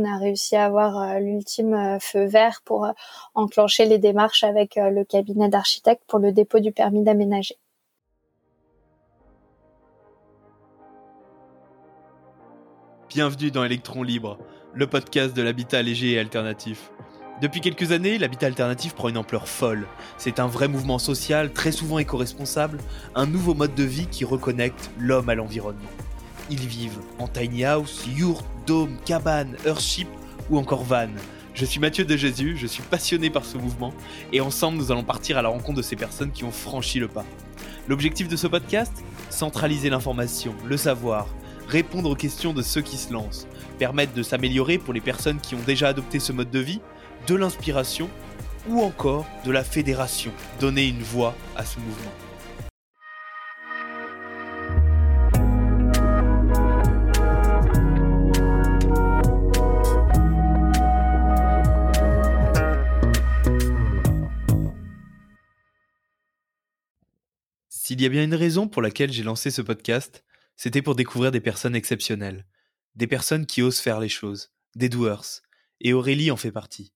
On a réussi à avoir l'ultime feu vert pour enclencher les démarches avec le cabinet d'architectes pour le dépôt du permis d'aménager. Bienvenue dans Electron Libre, le podcast de l'habitat léger et alternatif. Depuis quelques années, l'habitat alternatif prend une ampleur folle. C'est un vrai mouvement social, très souvent éco-responsable, un nouveau mode de vie qui reconnecte l'homme à l'environnement. Ils vivent en tiny house, yurt, dôme, cabane, earthship ou encore van. Je suis Mathieu de Jésus, je suis passionné par ce mouvement et ensemble nous allons partir à la rencontre de ces personnes qui ont franchi le pas. L'objectif de ce podcast Centraliser l'information, le savoir, répondre aux questions de ceux qui se lancent, permettre de s'améliorer pour les personnes qui ont déjà adopté ce mode de vie, de l'inspiration ou encore de la fédération, donner une voix à ce mouvement. S'il y a bien une raison pour laquelle j'ai lancé ce podcast, c'était pour découvrir des personnes exceptionnelles, des personnes qui osent faire les choses, des doers, et Aurélie en fait partie.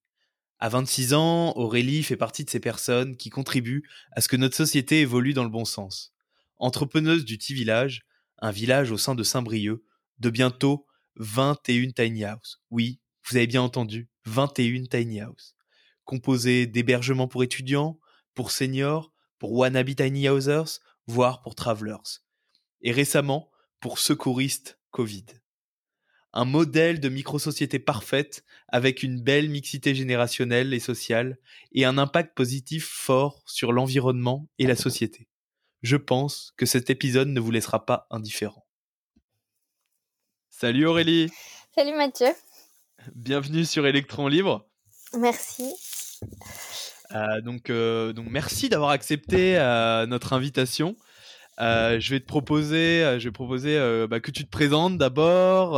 À 26 ans, Aurélie fait partie de ces personnes qui contribuent à ce que notre société évolue dans le bon sens. Entrepreneuse du Petit Village, un village au sein de Saint-Brieuc, de bientôt 21 tiny house. Oui, vous avez bien entendu, 21 tiny house. Composée d'hébergements pour étudiants, pour seniors, pour wannabe tiny housers, voire pour travelers. Et récemment, pour secouristes Covid. Un modèle de micro-société parfaite avec une belle mixité générationnelle et sociale et un impact positif fort sur l'environnement et la société. Je pense que cet épisode ne vous laissera pas indifférent. Salut Aurélie Salut Mathieu Bienvenue sur Electron Libre. Merci. Euh, donc, euh, donc, merci d'avoir accepté euh, notre invitation. je vais te proposer, je vais proposer bah, que tu te présentes d'abord,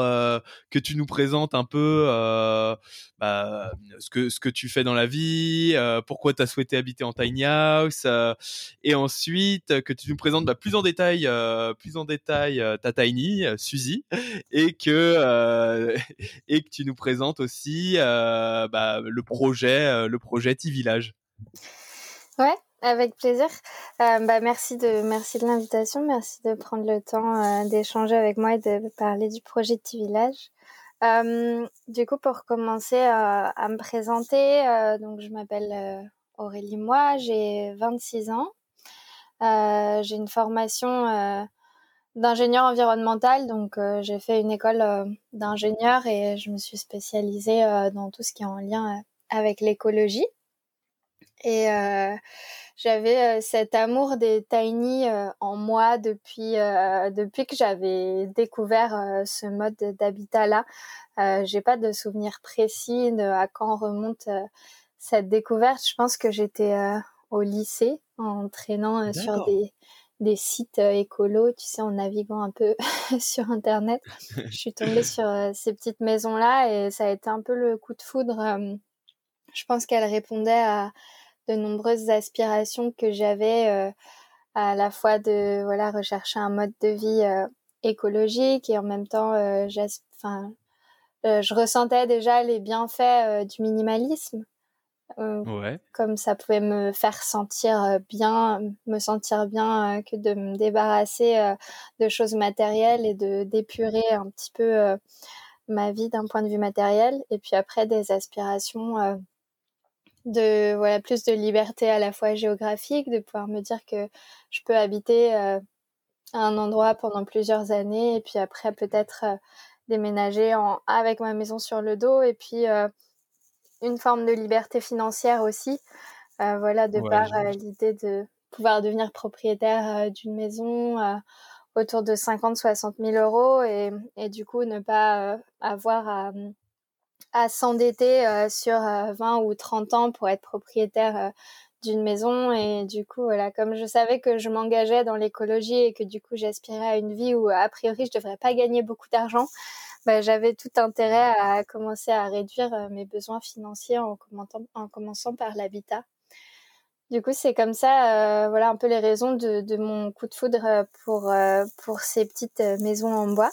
que tu nous présentes un peu bah, ce que ce que tu fais dans la vie, pourquoi tu as souhaité habiter en tiny house, et ensuite que tu nous présentes bah, plus en détail, plus en détail ta tiny, Suzy, et que et que tu nous présentes aussi le projet, le projet T-Village. Ouais, avec plaisir. Euh, bah, merci de merci de l'invitation, merci de prendre le temps euh, d'échanger avec moi et de parler du projet Petit Village. Euh, du coup, pour commencer à me présenter, donc je m'appelle Aurélie Moi, j'ai 26 ans. j'ai une formation d'ingénieur environnemental, donc j'ai fait une école d'ingénieur et je me suis spécialisée dans tout ce qui est en lien avec l'écologie. Et euh, j'avais euh, cet amour des tiny euh, en moi depuis depuis que j'avais découvert ce mode d'habitat là. J'ai pas de souvenir précis de à quand remonte cette découverte. Je pense que j'étais au lycée en traînant sur des des sites écolos, tu sais, en naviguant un peu sur Internet. Je suis tombée sur ces petites maisons-là et ça a été un peu le coup de foudre. je pense qu'elle répondait à, de nombreuses aspirations que j'avais euh, à la fois de voilà rechercher un mode de vie euh, écologique et en même temps euh, enfin je ressentais déjà les bienfaits du minimalisme ouais. comme ça pouvait me faire sentir bien me sentir bien que de me débarrasser de choses matérielles et de d'épurer un petit peu ma vie d'un point de vue matériel et puis après des aspirations de voilà plus de liberté à la fois géographique, de pouvoir me dire que je peux habiter euh, à un endroit pendant plusieurs années et puis après peut-être euh, déménager en, avec ma maison sur le dos et puis euh, une forme de liberté financière aussi. voilà, de par l'idée de pouvoir devenir propriétaire d'une maison autour de 50-60 000 euros et, et, du coup ne pas avoir à à s'endetter euh, sur 20 euh, ou 30 ans pour être propriétaire euh, d'une maison. Et du coup voilà comme je savais que je m'engageais dans l'écologie et que du coup j'aspirais à une vie où a priori je devrais pas gagner beaucoup d'argent bah, j'avais tout intérêt à commencer à réduire mes besoins financiers en, en commençant par l'habitat. Du coup c'est comme ça voilà un peu les raisons de, de mon coup de foudre pour pour ces petites maisons en bois.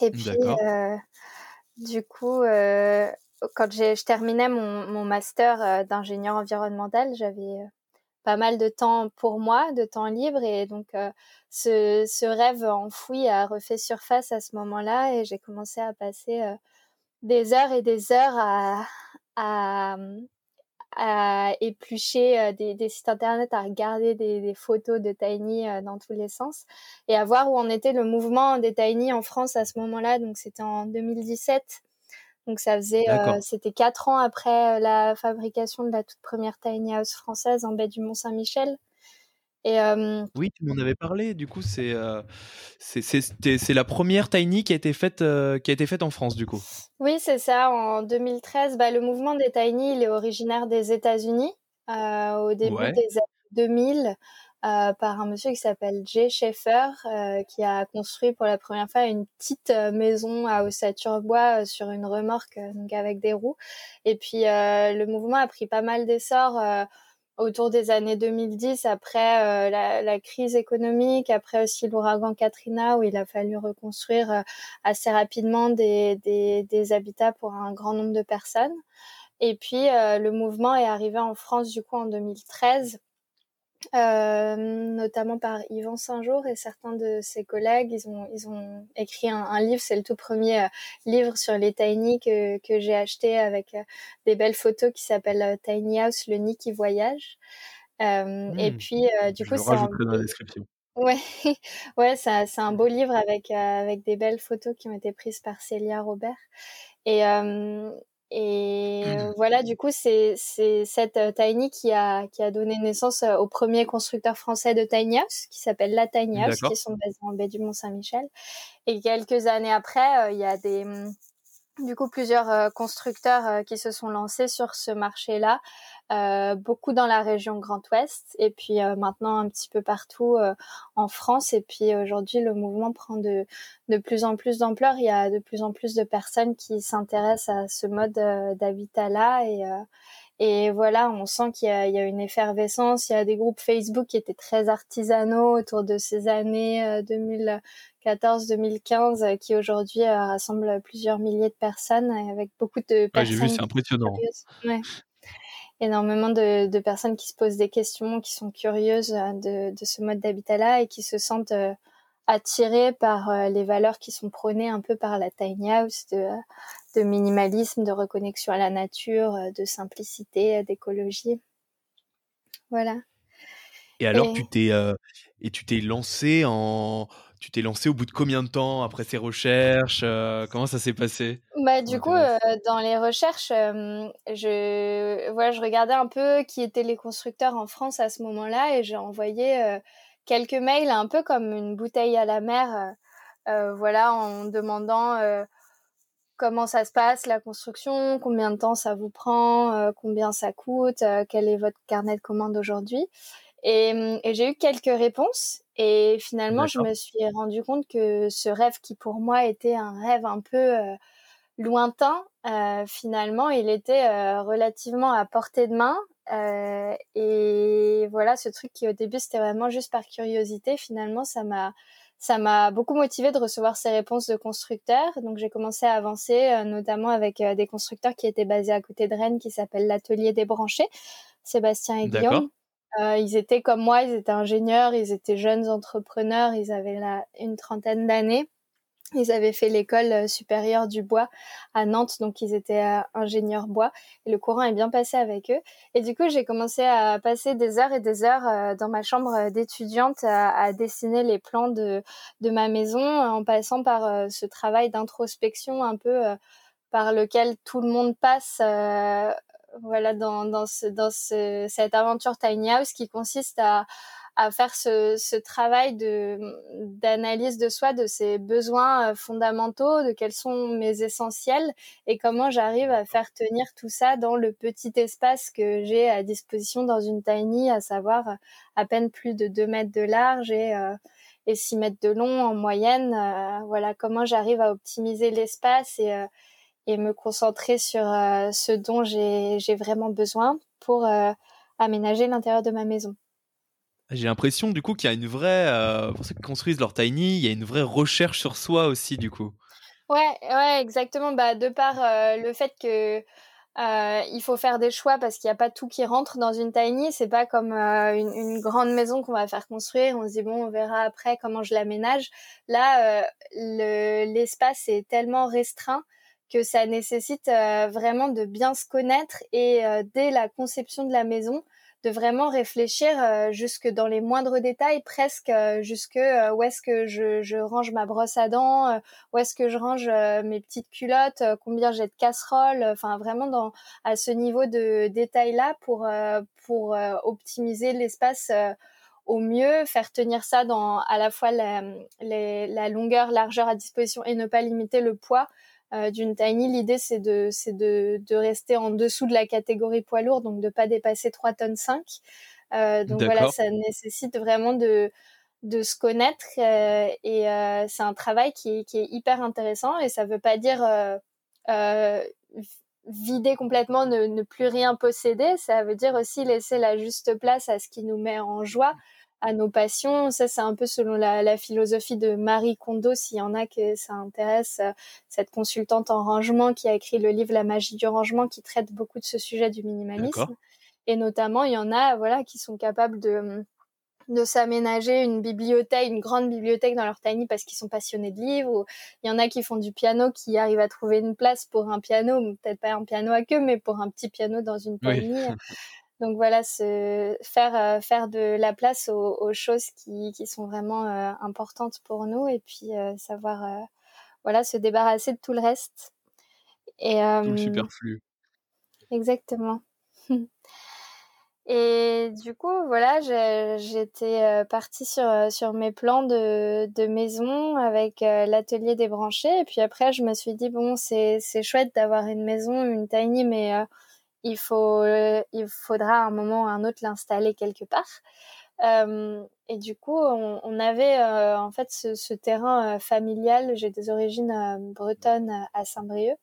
Et puis du coup, quand je terminais mon, mon master d'ingénieur environnemental, j'avais pas mal de temps pour moi, de temps libre. Et donc, ce, ce, rêve enfoui a refait surface à ce moment-là. Et j'ai commencé à passer des heures et des heures à, à, à éplucher des, des, sites internet, à regarder des, des photos de Tiny dans tous les sens et à voir où en était le mouvement des Tiny en France à ce moment-là. Donc, c'était en 2017. Donc ça faisait, euh, c'était quatre ans après euh, la fabrication de la toute première tiny house française en baie du Mont Saint-Michel. Et euh, oui, tu m'en avais parlé. Du coup, c'est c'est la première tiny qui a été faite qui a été faite en France, du coup. Oui, c'est ça. En 2013, bah, le mouvement des tiny, il est originaire des États-Unis au début des années 2000. Euh, par un monsieur qui s'appelle Jay Schaeffer, euh, qui a construit pour la première fois une petite euh, maison à ossature bois sur une remorque, donc avec des roues. Et puis le mouvement a pris pas mal d'essor autour des années 2010, après la, la, crise économique, après aussi l'ouragan Katrina, où il a fallu reconstruire assez rapidement des, des, des, habitats pour un grand nombre de personnes. Et puis le mouvement est arrivé en France du coup en 2013 euh, notamment par Yvan Saint-Jour et certains de ses collègues. Ils ont, ils ont écrit un, livre, c'est le tout premier euh, livre sur les tiny que, que j'ai acheté avec euh, des belles photos qui s'appelle Tiny House, le nid qui voyage. et mmh. puis, du coup, c'est un... dans la description. Ouais, ouais, c'est un beau livre avec avec des belles photos qui ont été prises par Célia Robert. Et et mmh. voilà, du coup, c'est cette Tiny qui a, qui a donné naissance au premier constructeur français de Tiny House, qui s'appelle La Tiny House, qui sont basés en baie du Mont-Saint-Michel. Et quelques années après, il y a des, mmh, du coup plusieurs constructeurs qui se sont lancés sur ce marché-là, euh, beaucoup dans la région Grand Ouest et puis maintenant un petit peu partout en France. Et puis aujourd'hui, le mouvement prend de, de plus en plus d'ampleur. Il y a de plus en plus de personnes qui s'intéressent à ce mode d'habitat-là et voilà, on sent qu'il y, y, a une effervescence. Il y a des groupes Facebook qui étaient très artisanaux autour de ces années 2000, 2014-2015 euh, qui aujourd'hui euh, rassemble plusieurs milliers de personnes avec beaucoup de personnes. J'ai vu, c'est impressionnant. Ouais. Énormément de, de, personnes qui se posent des questions, qui sont curieuses euh, de, de ce mode d'habitat-là et qui se sentent attirées par les valeurs qui sont prônées un peu par la tiny house, de, de minimalisme, de reconnexion à la nature, de simplicité, d'écologie. Voilà. Et alors, tu t'es et tu t'es lancé en tu t'es lancé au bout de combien de temps après ces recherches euh, Comment ça s'est passé? Bah, Du coup, euh, dans les recherches, euh, je, voilà, je regardais un peu qui étaient les constructeurs en France à ce moment-là et j'ai envoyé quelques mails un peu comme une bouteille à la mer, voilà, en demandant comment ça se passe la construction, combien de temps ça vous prend, combien ça coûte, quel est votre carnet de commandes aujourd'hui. Et, et j'ai eu quelques réponses et finalement, je me suis rendu compte que ce rêve qui pour moi était un rêve un peu euh, lointain, euh, finalement, il était euh, relativement à portée de main. Euh, et voilà, ce truc qui au début c'était vraiment juste par curiosité, finalement, ça m'a ça m'a beaucoup motivé de recevoir ces réponses de constructeurs. Donc j'ai commencé à avancer, notamment avec des constructeurs qui étaient basés à côté de Rennes, qui s'appelle l'Atelier des Branchés, Sébastien et Guillaume. Euh, ils étaient comme moi, ils étaient ingénieurs, ils étaient jeunes entrepreneurs, ils avaient là une trentaine d'années. Ils avaient fait l'école euh, supérieure du bois à Nantes, donc ils étaient euh, ingénieurs bois. Et le courant est bien passé avec eux. Et du coup, j'ai commencé à passer des heures et des heures dans ma chambre d'étudiante à, dessiner les plans de, de ma maison, en passant par ce travail d'introspection un peu par lequel tout le monde passe voilà dans dans ce dans ce, cette aventure tiny house qui consiste à à faire ce, ce travail de d'analyse de soi de ses besoins euh, fondamentaux de quels sont mes essentiels et comment j'arrive à faire tenir tout ça dans le petit espace que j'ai à disposition dans une tiny à savoir à peine plus de 2 mètres de large et euh, et 6 mètres de long en moyenne euh, voilà comment j'arrive à optimiser l'espace et et me concentrer sur euh, ce dont j'ai vraiment besoin pour euh, aménager l'intérieur de ma maison. J'ai l'impression du coup qu'il y a une vraie, euh, pour ceux qui construisent leur tiny, il y a une vraie recherche sur soi aussi du coup. Ouais, ouais, exactement. Bah, de par le fait que euh, il faut faire des choix parce qu'il n'y a pas tout qui rentre dans une tiny. C'est pas comme euh, une, grande maison qu'on va faire construire. On se dit bon, on verra après comment je l'aménage. Là, euh, l'espace est tellement restreint que ça nécessite vraiment de bien se connaître et dès la conception de la maison, de vraiment réfléchir euh, jusque dans les moindres détails, presque euh, jusque euh, où est-ce que je, range ma brosse à dents, où est-ce que je range mes petites culottes, combien j'ai de casseroles, enfin vraiment dans à ce niveau de détail là pour pour optimiser l'espace au mieux, faire tenir ça dans à la fois la, la longueur, largeur à disposition et ne pas limiter le poids euh, d'une tiny, l'idée c'est de c'est de, de rester en dessous de la catégorie poids lourd, donc de pas dépasser 3 tonnes 5. Euh, donc voilà, ça nécessite vraiment de de se connaître euh, et euh, c'est un travail qui, qui, est hyper intéressant et ça veut pas dire euh, vider complètement, ne, ne, plus rien posséder, ça veut dire aussi laisser la juste place à ce qui nous met en joie à nos passions. Ça, c'est un peu selon la, la, philosophie de Marie Kondo, s'il y en a que ça intéresse, euh, cette consultante en rangement qui a écrit le livre La magie du rangement, qui traite beaucoup de ce sujet du minimalisme. Et notamment, il y en a, voilà, qui sont capables de de s'aménager une bibliothèque, une grande bibliothèque dans leur tiny parce qu'ils sont passionnés de livres. Ou il y en a qui font du piano, qui arrivent à trouver une place pour un piano, peut-être pas un piano à queue, mais pour un petit piano dans une tiny. Donc voilà, se faire euh, faire de la place aux, choses qui, qui sont vraiment euh, importantes pour nous et puis euh, savoir voilà se débarrasser de tout le reste. Et tout le superflu. Exactement. Et du coup, voilà, j'étais partie sur, sur mes plans de, de maison avec l'atelier débranché. Et puis après, je me suis dit, bon, c'est chouette d'avoir une maison, une tiny, mais il faut, il faudra à un moment ou à un autre l'installer quelque part. Et du coup, on, avait euh, en fait ce, terrain euh, familial. J'ai des origines euh, bretonnes à Saint-Brieuc.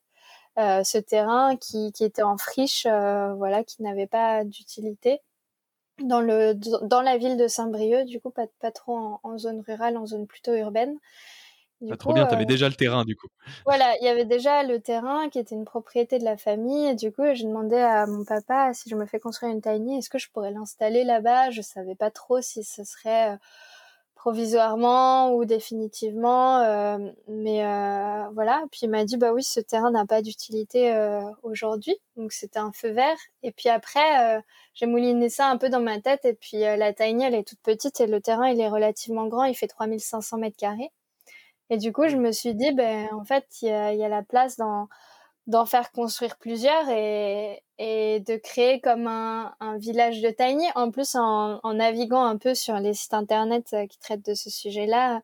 ce terrain qui, qui, était en friche, voilà, qui n'avait pas d'utilité dans dans la ville de Saint-Brieuc. Du coup, pas, trop en, zone rurale, en zone plutôt urbaine. Ah, trop bien, tu avais euh, déjà le terrain du coup. Voilà, il y avait déjà le terrain qui était une propriété de la famille. Et du coup, j'ai demandé à mon papa si je me fais construire une tiny, est-ce que je pourrais l'installer là-bas? Je savais pas trop si ce serait euh, provisoirement ou définitivement, euh, mais euh, voilà. Puis il m'a dit bah oui, ce terrain n'a pas d'utilité euh, aujourd'hui, donc c'était un feu vert. Et puis après, j'ai mouliné ça un peu dans ma tête. Et puis la tiny, elle est toute petite et le terrain il est relativement grand, il fait 3500 mètres carrés. Et du coup, je me suis dit, ben, en fait, il y a, y a, la place d'en, d'en faire construire plusieurs et, et de créer comme un, un village de tiny. En plus, en, en, naviguant un peu sur les sites internet euh, qui traitent de ce sujet-là,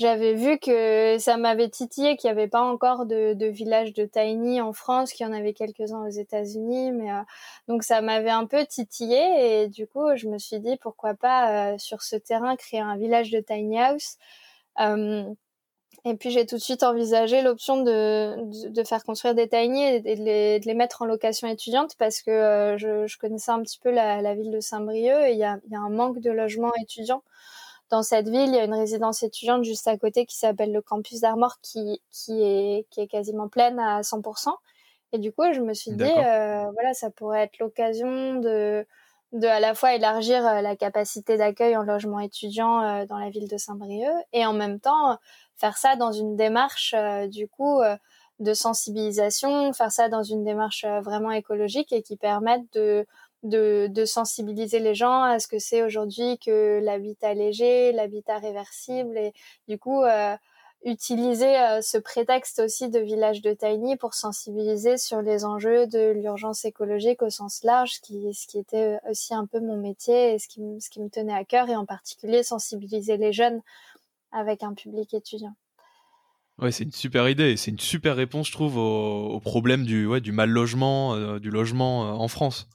j'avais vu que ça m'avait titillé qu'il n'y avait pas encore de, de village de tiny en France, qu'il y en avait quelques-uns aux États-Unis, mais euh, donc ça m'avait un peu titillé et du coup je me suis dit pourquoi pas euh, sur ce terrain créer un village de tiny house. Euh, et puis j'ai tout de suite envisagé l'option de, de, faire construire des tiny et de les, de les mettre en location étudiante parce que euh, je, je, connaissais un petit peu la, la ville de Saint-Brieuc et il y a, y a, un manque de logements étudiants dans cette ville. Il y a une résidence étudiante juste à côté qui s'appelle le campus d'Armor qui, qui, est, qui est quasiment pleine à 100%. Et du coup, je me suis dit, euh, voilà, ça pourrait être l'occasion de, de à la fois élargir euh, la capacité d'accueil en logement étudiant euh, dans la ville de Saint-Brieuc et en même temps faire ça dans une démarche euh, du coup de sensibilisation, faire ça dans une démarche vraiment écologique et qui permette de, de, de sensibiliser les gens à ce que c'est aujourd'hui que l'habitat léger, l'habitat réversible et du coup utiliser ce prétexte aussi de village de tiny pour sensibiliser sur les enjeux de l'urgence écologique au sens large, ce qui, ce qui était aussi un peu mon métier et ce qui, ce qui me tenait à cœur et en particulier sensibiliser les jeunes avec un public étudiant. Ouais, c'est une super idée. C'est une super réponse, je trouve, au, problème du, ouais, du mal logement, euh, du logement euh, en France.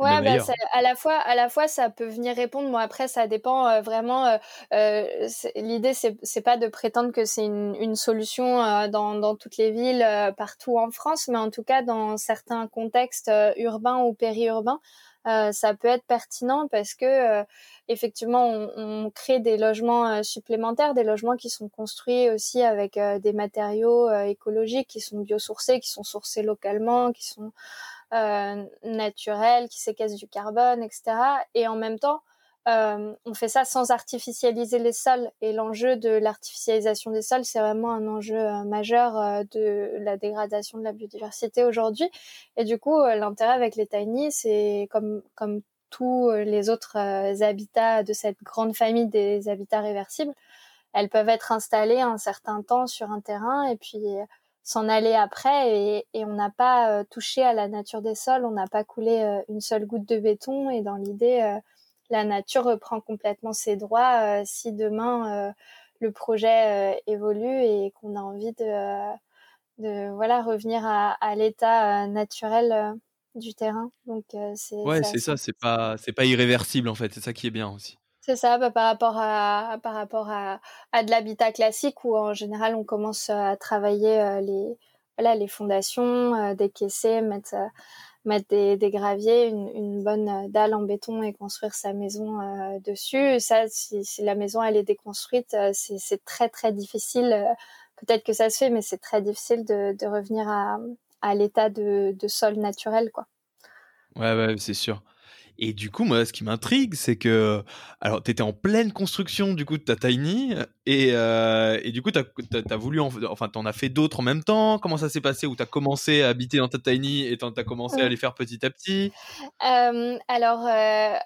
Ouais, bah, à la fois, à la fois, ça peut venir répondre. Bon, après, ça dépend euh, vraiment. L'idée, c'est, c'est pas de prétendre que c'est une, une solution dans, dans toutes les villes, partout en France, mais en tout cas dans certains contextes urbains ou périurbains, ça peut être pertinent parce que effectivement, on, crée des logements supplémentaires, des logements qui sont construits aussi avec des matériaux écologiques, qui sont biosourcés, qui sont sourcés localement, qui sont naturels, qui séquestrent du carbone, etc. Et en même temps, euh, on fait ça sans artificialiser les sols. Et l'enjeu de l'artificialisation des sols, c'est vraiment un enjeu euh, majeur euh, de la dégradation de la biodiversité aujourd'hui. Et du coup, l'intérêt avec les tiny, c'est comme, comme tous les autres habitats de cette grande famille des habitats réversibles, elles peuvent être installées un certain temps sur un terrain et puis s'en aller après et, et on n'a pas touché à la nature des sols, on n'a pas coulé une seule goutte de béton et dans l'idée la nature reprend complètement ses droits euh, si demain euh, le projet euh, évolue et qu'on a envie de, de voilà revenir à, à l'état naturel du terrain. Donc c'est ouais, c'est ça, c'est pas c'est pas irréversible en fait, c'est ça qui est bien aussi. C'est ça, bah, par rapport à par rapport à, à de l'habitat classique où en général on commence à travailler les voilà les fondations, décaisser, mettre mettre des, graviers, une, bonne euh, dalle en béton et construire sa maison euh, dessus. Ça, si, la maison elle est déconstruite, euh, c'est très très difficile. Peut-être que ça se fait, mais c'est très difficile de, revenir à, l'état de, sol naturel, quoi. Ouais, c'est sûr. Et du coup, moi, ce qui m'intrigue, c'est que, alors, tu étais en pleine construction du coup de ta tiny, et, euh, et du coup, tu as, voulu, en, enfin, t'en as fait d'autres en même temps. Comment ça s'est passé? Ou tu as commencé à habiter dans ta tiny et tu as commencé à les faire petit à petit? Euh, Alors, euh,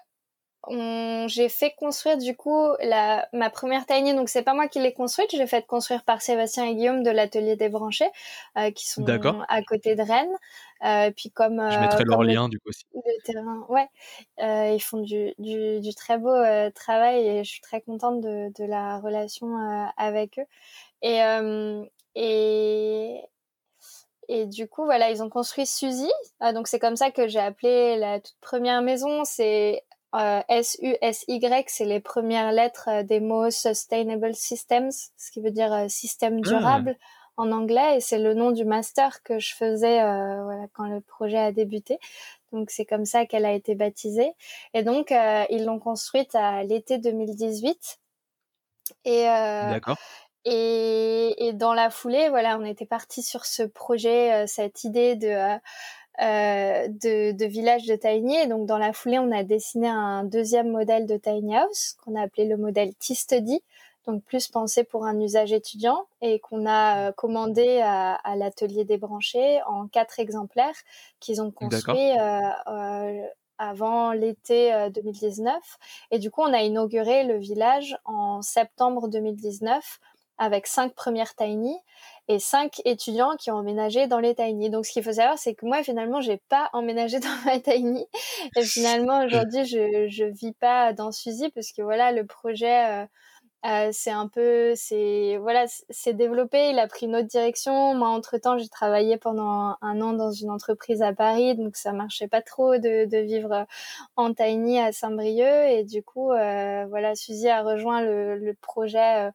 j'ai fait construire du coup la, ma première tiny, donc c'est pas moi qui l'ai construite, j'ai fait construire par Sébastien et Guillaume de l'atelier des branchés, euh, qui sont à côté de Rennes. Euh, puis comme je mettrai leur lien du coup aussi. Le terrain, ouais, euh, ils font du, du, du très beau euh, travail et je suis très contente de, de la relation euh, avec eux. Et et et du coup, voilà, ils ont construit Suzy. donc, c'est comme ça que j'ai appelé la toute première maison. C'est euh, S-U-S-Y, c'est les premières lettres euh, des mots Sustainable Systems, ce qui veut dire euh, système ah. durable en anglais, et c'est le nom du master que je faisais voilà, quand le projet a débuté. Donc c'est comme ça qu'elle a été baptisée. Et donc ils l'ont construite à l'été 2018. Et, et, et, dans la foulée, voilà, on était parti sur ce projet, cette idée de euh, de, de, village de tiny. Et donc dans la foulée, on a dessiné un deuxième modèle de tiny house qu'on a appelé le modèle T-Study, donc plus pensé pour un usage étudiant et qu'on a euh, commandé à, à l'atelier débranché en quatre exemplaires qu'ils ont construits euh, euh, avant l'été 2019. Et du coup, on a inauguré le village en septembre 2019 avec cinq premières tiny et cinq étudiants qui ont emménagé dans les tiny. Donc, ce qu'il faut savoir, c'est que moi, finalement, j'ai pas emménagé dans ma tiny. Et finalement, aujourd'hui, je, je vis pas dans Suzy parce que voilà, le projet, euh, euh, c'est un peu, c'est, voilà, c'est développé. Il a pris une autre direction. Moi, entre temps, j'ai travaillé pendant un an dans une entreprise à Paris. Donc, ça marchait pas trop de, de vivre en tiny à Saint-Brieuc. Et du coup, euh, voilà, Suzy a rejoint le, le projet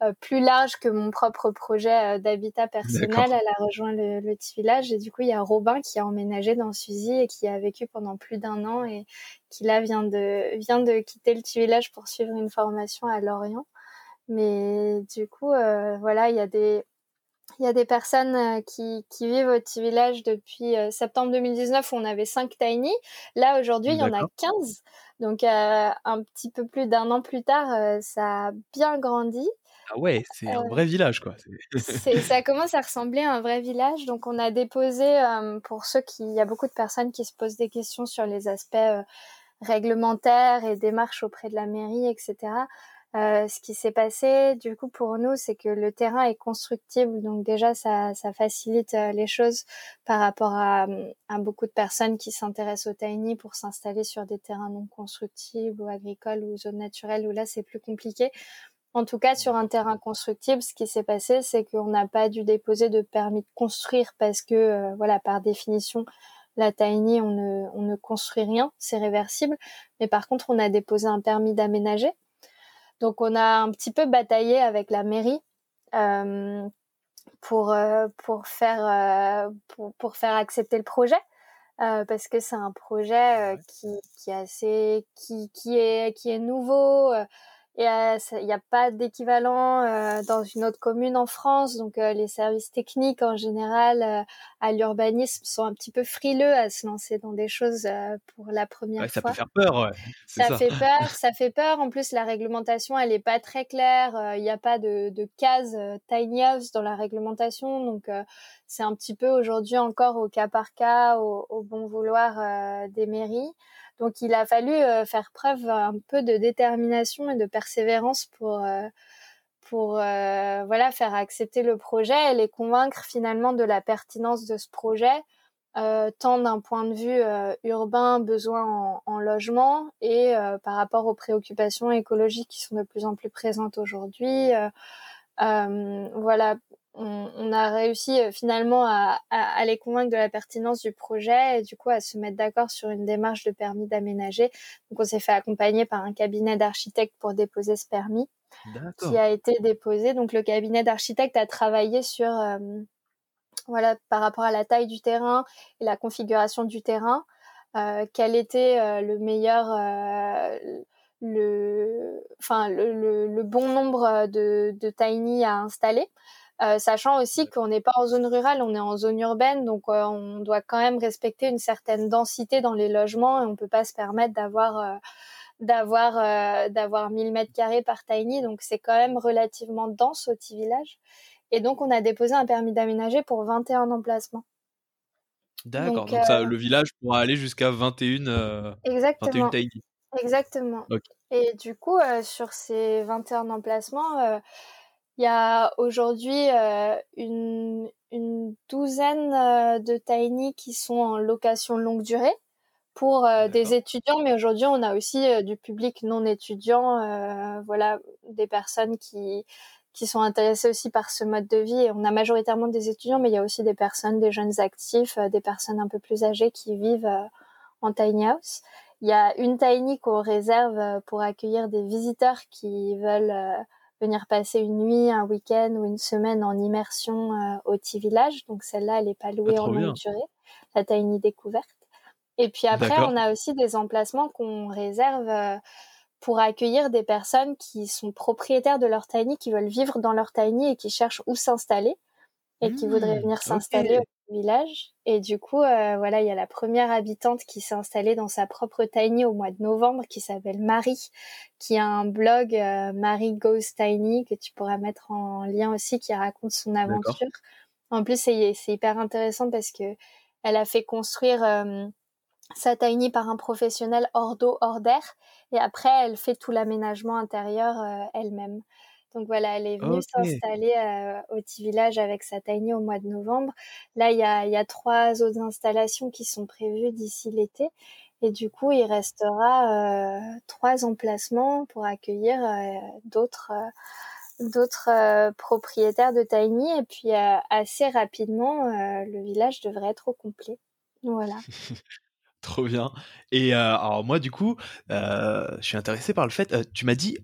euh, plus large que mon propre projet euh, d'habitat personnel. Elle a rejoint le, le, petit village et du coup il y a Robin qui a emménagé dans Suzy et qui a vécu pendant plus d'un an et qui là vient de vient de quitter le petit village pour suivre une formation à Lorient. Mais du coup euh, voilà il y a des il y a des personnes qui, qui vivent au petit village depuis septembre 2019 où on avait 5 tiny. Là, aujourd'hui, il y en a 15. Donc, euh, un petit peu plus d'un an plus tard, ça a bien grandi. Ah ouais, c'est un vrai village, quoi. ça commence à ressembler à un vrai village. Donc, on a déposé, pour ceux qui, il y a beaucoup de personnes qui se posent des questions sur les aspects réglementaires et démarches auprès de la mairie, etc. Euh, ce qui s'est passé, du coup, pour nous, c'est que le terrain est constructible. Donc déjà, ça, ça facilite les choses par rapport à, à beaucoup de personnes qui s'intéressent au tiny pour s'installer sur des terrains non constructibles ou agricoles ou zones naturelles où là, c'est plus compliqué. En tout cas, sur un terrain constructible, ce qui s'est passé, c'est qu'on n'a pas dû déposer de permis de construire parce que, euh, voilà, par définition, la tiny, on ne, on ne construit rien, c'est réversible. Mais par contre, on a déposé un permis d'aménager. Donc, on a un petit peu bataillé avec la mairie euh, pour, euh, pour, faire, pour, pour, faire accepter le projet. parce que c'est un projet qui, qui, est assez, qui, qui, est, qui est nouveau. Et il n'y a pas d'équivalent euh, dans une autre commune en France. Donc euh, les services techniques en général euh, à l'urbanisme sont un petit peu frileux à se lancer dans des choses pour la première ouais, ça fois. Ça peut faire peur, ouais. Ça, ça, fait peur, ça fait peur. En plus, la réglementation, elle n'est pas très claire. Il n'y a pas de, de case tiny house dans la réglementation. Donc c'est un petit peu aujourd'hui encore au cas par cas, au, au bon vouloir des mairies. Donc il a fallu euh, faire preuve un peu de détermination et de persévérance pour euh, pour euh, voilà faire accepter le projet et les convaincre finalement de la pertinence de ce projet, tant d'un point de vue urbain, besoin en, en logement et par rapport aux préoccupations écologiques qui sont de plus en plus présentes aujourd'hui. voilà, on, a réussi euh, finalement à, les convaincre de la pertinence du projet et du coup à se mettre d'accord sur une démarche de permis d'aménager. Donc on s'est fait accompagner par un cabinet d'architectes pour déposer ce permis qui a été déposé. Donc le cabinet d'architectes a travaillé sur euh, voilà par rapport à la taille du terrain et la configuration du terrain, euh, quel était le meilleur le, enfin le, bon nombre de, de tiny à installer. Euh, sachant aussi qu'on n'est pas en zone rurale, on est en zone urbaine, donc euh, on doit quand même respecter une certaine densité dans les logements et on peut pas se permettre d'avoir euh, d'avoir d'avoir 1000 mètres carrés par tiny, donc c'est quand même relativement dense au petit village. Et donc on a déposé un permis d'aménager pour 21 emplacements. D'accord, donc, ça, le village pourra aller jusqu'à 21, exactement. 21 tiny. Exactement. Et du coup, sur ces 21 emplacements, il y a aujourd'hui euh, une, une, douzaine euh, de tiny qui sont en location longue durée pour euh, des étudiants, mais aujourd'hui on a aussi du public non étudiant, voilà, des personnes qui qui sont intéressées aussi par ce mode de vie. Et on a majoritairement des étudiants, mais il y a aussi des personnes, des jeunes actifs, des personnes un peu plus âgées qui vivent en tiny house. Il y a une tiny qu'on réserve pour accueillir des visiteurs qui veulent venir passer une nuit, un week-end ou une semaine en immersion euh, au petit village. Donc celle-là, elle n'est pas louée ah, en longue durée. Là, tu as une découverte. Et puis après, on a aussi des emplacements qu'on réserve euh, pour accueillir des personnes qui sont propriétaires de leur tiny, qui veulent vivre dans leur tiny et qui cherchent où s'installer et qui voudraient mmh, venir s'installer village. Et du coup, euh, voilà, il y a la première habitante qui s'est installée dans sa propre tiny au mois de novembre, qui s'appelle Marie, qui a un blog euh, Marie Goes Tiny que tu pourras mettre en lien aussi, qui raconte son aventure. En plus, c'est hyper intéressant parce que elle a fait construire euh, sa tiny par un professionnel hors d'eau, hors d'air, et après, elle fait tout l'aménagement intérieur elle-même. Donc voilà, elle est venue s'installer euh, au petit village avec sa tiny au mois de novembre. Là, il y a, y a trois autres installations qui sont prévues d'ici l'été. Et du coup, il restera euh, trois emplacements pour accueillir euh, d'autres d'autres propriétaires de tiny. Et puis assez rapidement, le village devrait être au complet. Voilà. Trop bien. Et alors moi, du coup, je suis intéressé par le fait, tu m'as dit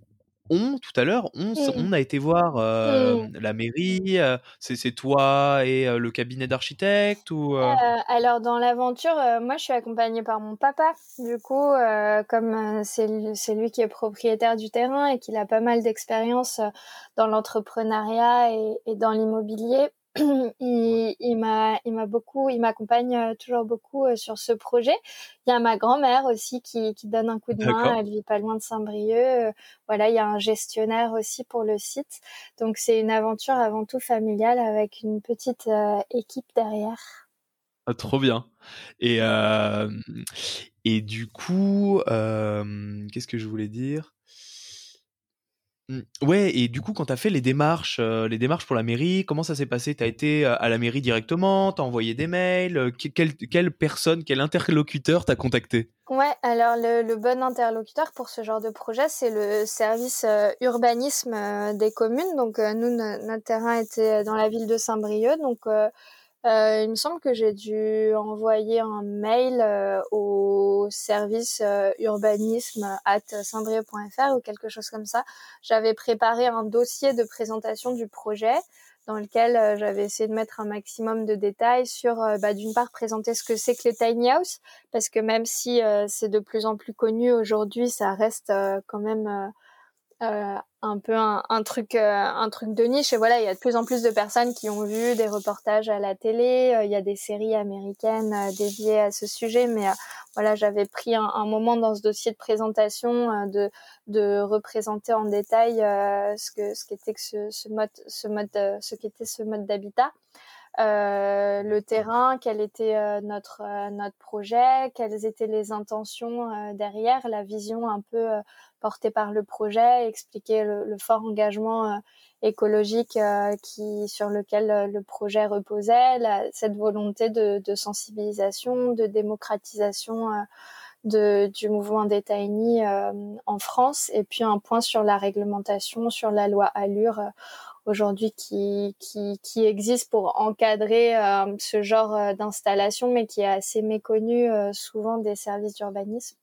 on, tout à l'heure, on, mmh. on, a été voir mmh. la mairie. c'est toi et le cabinet d'architectes ou Alors dans l'aventure, moi je suis accompagnée par mon papa. Du coup, comme c'est lui qui est propriétaire du terrain et qu'il a pas mal d'expérience dans l'entrepreneuriat et, dans l'immobilier, il, il m'a il m'a beaucoup il m'accompagne euh, toujours beaucoup euh, sur ce projet. Il y a ma grand-mère aussi qui, qui donne un coup de main. Elle vit pas loin de Saint-Brieuc. Euh, voilà il y a un gestionnaire aussi pour le site. Donc c'est une aventure avant tout familiale avec une petite équipe derrière. Ah, trop bien. Et et du coup qu'est-ce que je voulais dire? Ouais, et du coup, quand tu as fait les démarches, euh, les démarches pour la mairie, comment ça s'est passé? Tu as été euh, à la mairie directement? Tu envoyé des mails? Euh, quelle, personne, quel interlocuteur t'a contacté? Ouais, alors le, bon interlocuteur pour ce genre de projet, c'est le service urbanisme des communes. Donc nous, notre terrain était dans la ville de Saint-Brieuc. Donc euh, il me semble que j'ai dû envoyer un mail euh, au service euh, urbanisme at ou quelque chose comme ça. J'avais préparé un dossier de présentation du projet dans lequel j'avais essayé de mettre un maximum de détails sur, bah, d'une part, présenter ce que c'est que les tiny house, parce que même si c'est de plus en plus connu aujourd'hui, ça reste quand même euh, un peu un, truc euh, un truc de niche. Et voilà il y a de plus en plus de personnes qui ont vu des reportages à la télé. Euh, il y a des séries américaines dédiées à ce sujet. Mais voilà j'avais pris un, moment dans ce dossier de présentation de de représenter en détail ce que ce qu'était ce, ce mode ce mode ce qu'était ce mode d'habitat. Le terrain, quel était notre notre projet, quelles étaient les intentions derrière, la vision un peu portée par le projet, expliquer le, fort engagement écologique qui sur lequel le projet reposait, cette volonté de, de, sensibilisation, de démocratisation de, du mouvement des Tiny en France, et puis un point sur la réglementation, sur la loi Allure aujourd'hui qui, qui, qui existe pour encadrer euh, ce genre euh, d'installation, mais qui est assez méconnu euh, souvent des services d'urbanisme.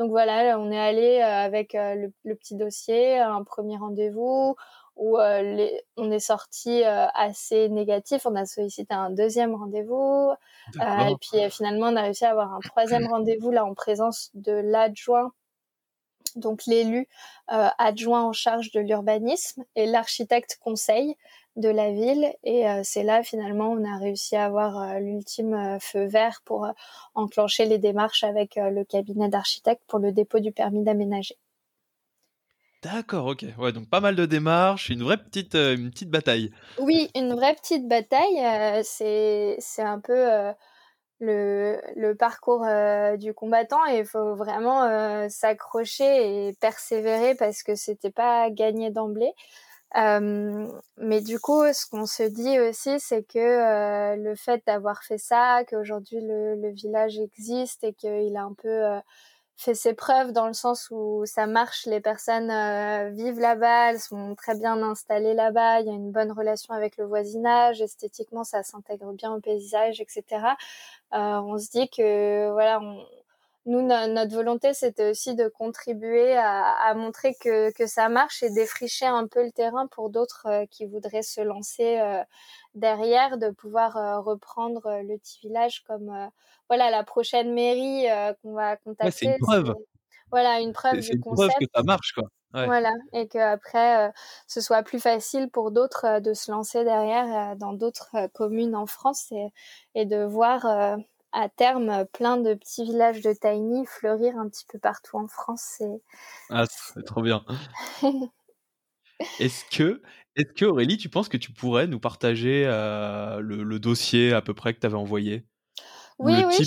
Donc voilà, on est allé avec le, petit dossier, un premier rendez-vous où les, on est sorti assez négatif. On a sollicité un deuxième rendez-vous et puis finalement on a réussi à avoir un troisième rendez-vous là en présence de l'adjoint donc l'élu euh, adjoint en charge de l'urbanisme et l'architecte conseil de la ville. Et euh, c'est là finalement on a réussi à avoir euh, l'ultime feu vert pour enclencher les démarches avec le cabinet d'architectes pour le dépôt du permis d'aménager. D'accord, ok. Ouais, donc pas mal de démarches, une vraie petite, une petite bataille. Oui, une vraie petite bataille. c'est un peu le, le parcours euh, du combattant et il faut vraiment euh, s'accrocher et persévérer parce que c'était pas gagné d'emblée. Euh, mais du coup, ce qu'on se dit aussi, c'est que le fait d'avoir fait ça, qu'aujourd'hui le, le, village existe et qu'il a un peu fait ses preuves dans le sens où ça marche, les personnes euh, vivent là-bas, elles sont très bien installées là-bas, il y a une bonne relation avec le voisinage, esthétiquement ça s'intègre bien au paysage, etc. Euh, on se dit que voilà, on, nous, notre volonté, c'était aussi de contribuer à, à montrer que, que, ça marche et défricher un peu le terrain pour d'autres euh, qui voudraient se lancer euh, derrière, de pouvoir euh, reprendre le petit village comme voilà la prochaine mairie qu'on va contacter. c'est une preuve. Voilà, une preuve du concept. Preuve que ça marche, quoi. Voilà, et qu'après, ce soit plus facile pour d'autres de se lancer derrière dans d'autres communes en France et, et de voir à terme plein de petits villages de tiny fleurir un petit peu partout en France. Ah, c'est trop bien. est-ce que, Aurélie, tu penses que tu pourrais nous partager euh, le, dossier à peu près que tu avais envoyé Oui, oui.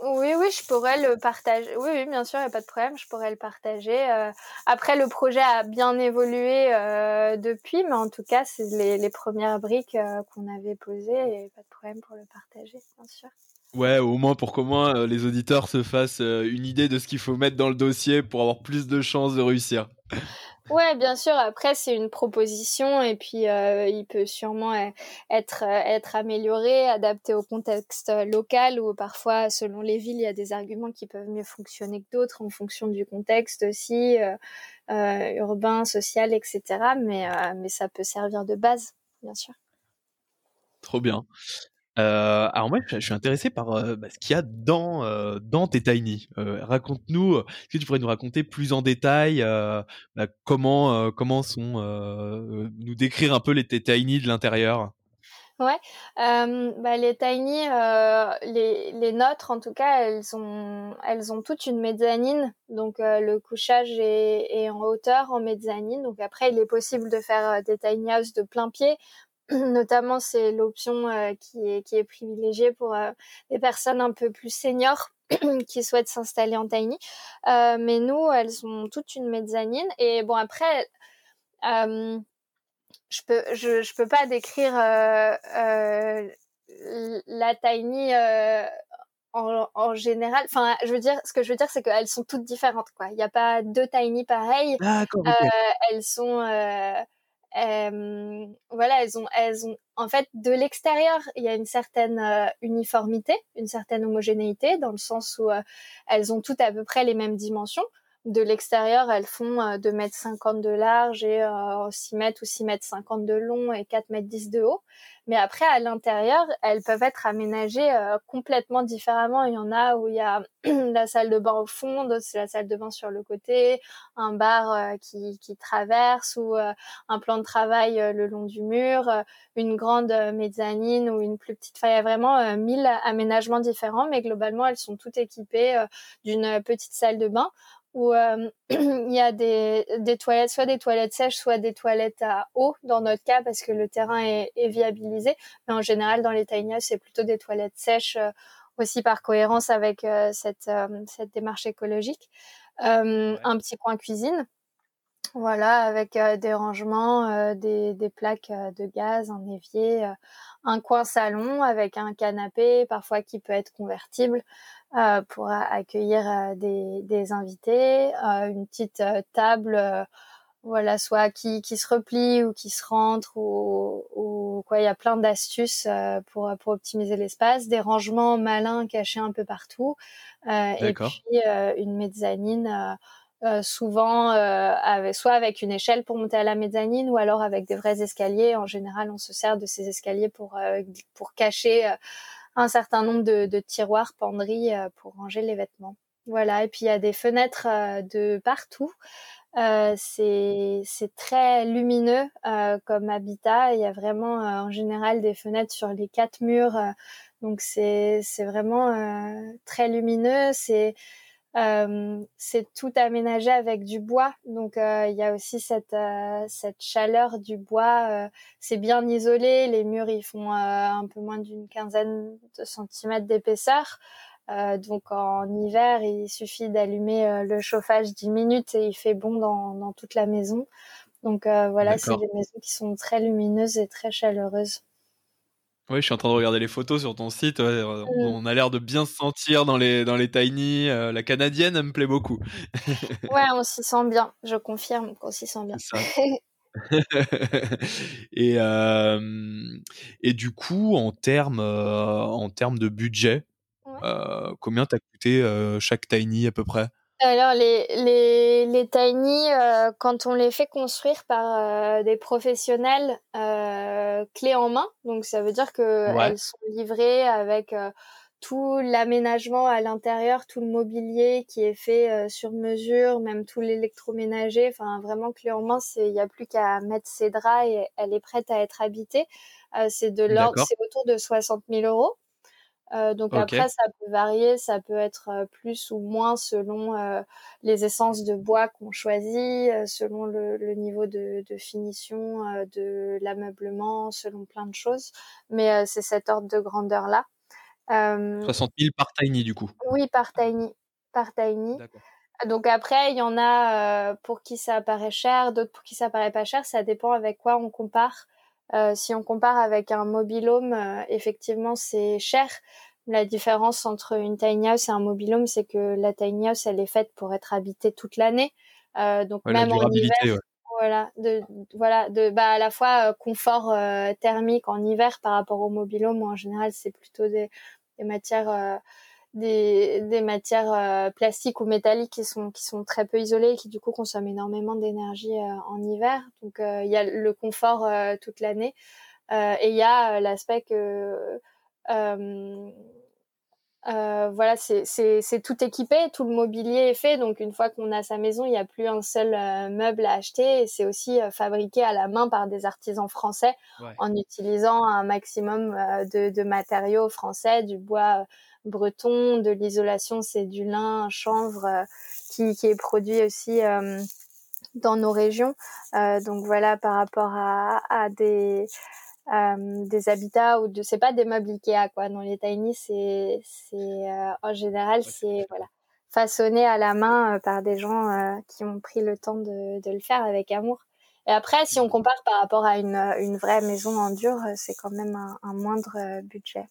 Oui, oui, je pourrais le partager. Oui, oui bien sûr, il n'y a pas de problème, je pourrais le partager. Euh. après, le projet a bien évolué euh, depuis, mais en tout cas, c'est les, les premières briques qu'on avait posées et pas de problème pour le partager, bien sûr. Ouais, au moins pour qu'au moins euh, les auditeurs se fassent euh, une idée de ce qu'il faut mettre dans le dossier pour avoir plus de chances de réussir. Ouais, bien sûr. Après, c'est une proposition et puis euh, il peut sûrement être être amélioré, adapté au contexte local ou parfois, selon les villes, il y a des arguments qui peuvent mieux fonctionner que d'autres en fonction du contexte aussi, urbain, social, etc. Mais mais ça peut servir de base, bien sûr. Trop bien. Euh, alors moi, je suis intéressé par euh, bah, ce qu'il y a dans euh, dans tes tiny. Raconte-nous, est-ce que tu pourrais nous raconter plus en détail bah, comment comment sont nous décrire un peu les tiny de l'intérieur? Ouais, bah, les tiny, les, les nôtres en tout cas, elles ont elles ont toutes une mezzanine, donc le couchage est, est, en hauteur en mezzanine. Donc après, il est possible de faire des tiny house de plein pied notamment c'est l'option euh, qui est qui est privilégiée pour euh, les personnes un peu plus seniors qui souhaitent s'installer en tiny. Euh, mais nous, elles ont toute une mezzanine et bon après, je peux je, je peux pas décrire la tiny en, en, général, enfin, je veux dire, ce que je veux dire, c'est qu'elles sont toutes différentes, quoi. Il n'y a pas deux tiny pareilles. D'accord. elles sont, euh, voilà, elles ont, elles ont, en fait, de l'extérieur, il y a une certaine euh, uniformité, une certaine homogénéité, dans le sens où euh, elles ont toutes à peu près les mêmes dimensions. De l'extérieur, elles font 2 mètres 50 de large et 6 mètres ou 6 mètres 50 de long et 4 mètres 10 de haut. Mais après, à l'intérieur, elles peuvent être aménagées euh, complètement différemment. Il y en a où il y a la salle de bain au fond, d'autres c'est la salle de bain sur le côté, un bar euh, qui, qui, traverse ou euh, un plan de travail le long du mur, une grande mezzanine ou une plus petite. Enfin, il y a vraiment mille aménagements différents, mais globalement, elles sont toutes équipées d'une petite salle de bain où euh, il y a des, des, toilettes, soit des toilettes sèches, soit des toilettes à eau dans notre cas parce que le terrain est, est viabilisé. Mais en général, dans les tiny c'est plutôt des toilettes sèches euh, aussi par cohérence avec euh, cette, cette démarche écologique. Un petit coin cuisine. Voilà, avec des rangements, des, des, plaques de gaz, un évier, un coin salon avec un canapé, parfois qui peut être convertible, euh, pour accueillir euh, des, des, invités, euh, une petite table, voilà, soit qui, qui se replie ou qui se rentre ou, ou quoi. Il y a plein d'astuces pour pour optimiser l'espace, des rangements malins cachés un peu partout, et puis une mezzanine. Euh, souvent euh, avec, soit avec une échelle pour monter à la mezzanine ou alors avec des vrais escaliers. En général, on se sert de ces escaliers pour pour cacher un certain nombre de, de tiroirs, penderies euh, pour ranger les vêtements. Voilà, et puis il y a des fenêtres euh, de partout. Euh, c'est très lumineux euh, comme habitat. Il y a vraiment euh, en général des fenêtres sur les quatre murs. donc c'est vraiment très lumineux. C'est euh, c'est tout aménagé avec du bois, donc euh, il y a aussi cette euh, cette chaleur du bois. c'est bien isolé, les murs ils font un peu moins d'une quinzaine de centimètres d'épaisseur. donc en hiver, il suffit d'allumer le chauffage 10 minutes et il fait bon dans, dans toute la maison. Donc voilà, c'est des maisons qui sont très lumineuses et très chaleureuses. Oui, je suis en train de regarder les photos sur ton site. Euh, mmh. On a l'air de bien se sentir dans les, dans les tiny. Euh, la canadienne, elle me plaît beaucoup. ouais, on s'y sent bien. Je confirme qu'on s'y sent bien. et, euh, et du coup, en termes en termes de budget, combien t'as coûté chaque tiny à peu près? Alors les, les, les tiny, euh, quand on les fait construire par euh, des professionnels euh, clés en main, donc ça veut dire que elles sont livrées avec euh, tout l'aménagement à l'intérieur, tout le mobilier qui est fait sur mesure, même tout l'électroménager, enfin vraiment clé en main, c'est il n'y a plus qu'à mettre ses draps et elle est prête à être habitée. c'est de l'ordre, c'est autour de 60 000 euros. Euh, donc après, ça peut varier, ça peut être plus ou moins selon euh, les essences de bois qu'on choisit, selon le, le niveau de, de finition de l'ameublement, selon plein de choses. Mais c'est cet ordre de grandeur-là. 60 000 par tiny du coup. Oui, par tiny. Par tiny. Donc après, il y en a pour qui ça paraît cher, d'autres pour qui ça paraît pas cher. Ça dépend avec quoi on compare. Euh, si on compare avec un mobilhome, euh, effectivement, c'est cher. La différence entre une tiny house et un mobilhome, c'est que la tiny house, elle est faite pour être habitée toute l'année. Euh, donc même en hiver, voilà, de, voilà, de bah à la fois confort thermique en hiver par rapport au mobilhome, en général c'est plutôt des, des matières des, des matières euh, plastiques ou métalliques qui sont qui sont très peu isolées et qui du coup consomment énormément d'énergie euh, en hiver. Donc euh, il y a le confort toute l'année et il y a l'aspect que voilà, c'est tout équipé, tout le mobilier est fait. Donc une fois qu'on a sa maison, il n'y a plus un seul meuble à acheter. Et c'est aussi fabriqué à la main par des artisans français en utilisant un maximum de, de matériaux français, du bois breton, de l'isolation, c'est du lin, chanvre, euh, qui, qui, est produit aussi euh, dans nos régions. Euh, donc voilà, par rapport à, à des des habitats ou de c'est pas des meubles Ikea quoi. Dans les tiny, c'est c'est en général c'est voilà façonné à la main par des gens qui ont pris le temps de, de le faire avec amour. Et après, si on compare par rapport à une, une vraie maison en dur, euh, c'est quand même un, un, moindre euh, budget.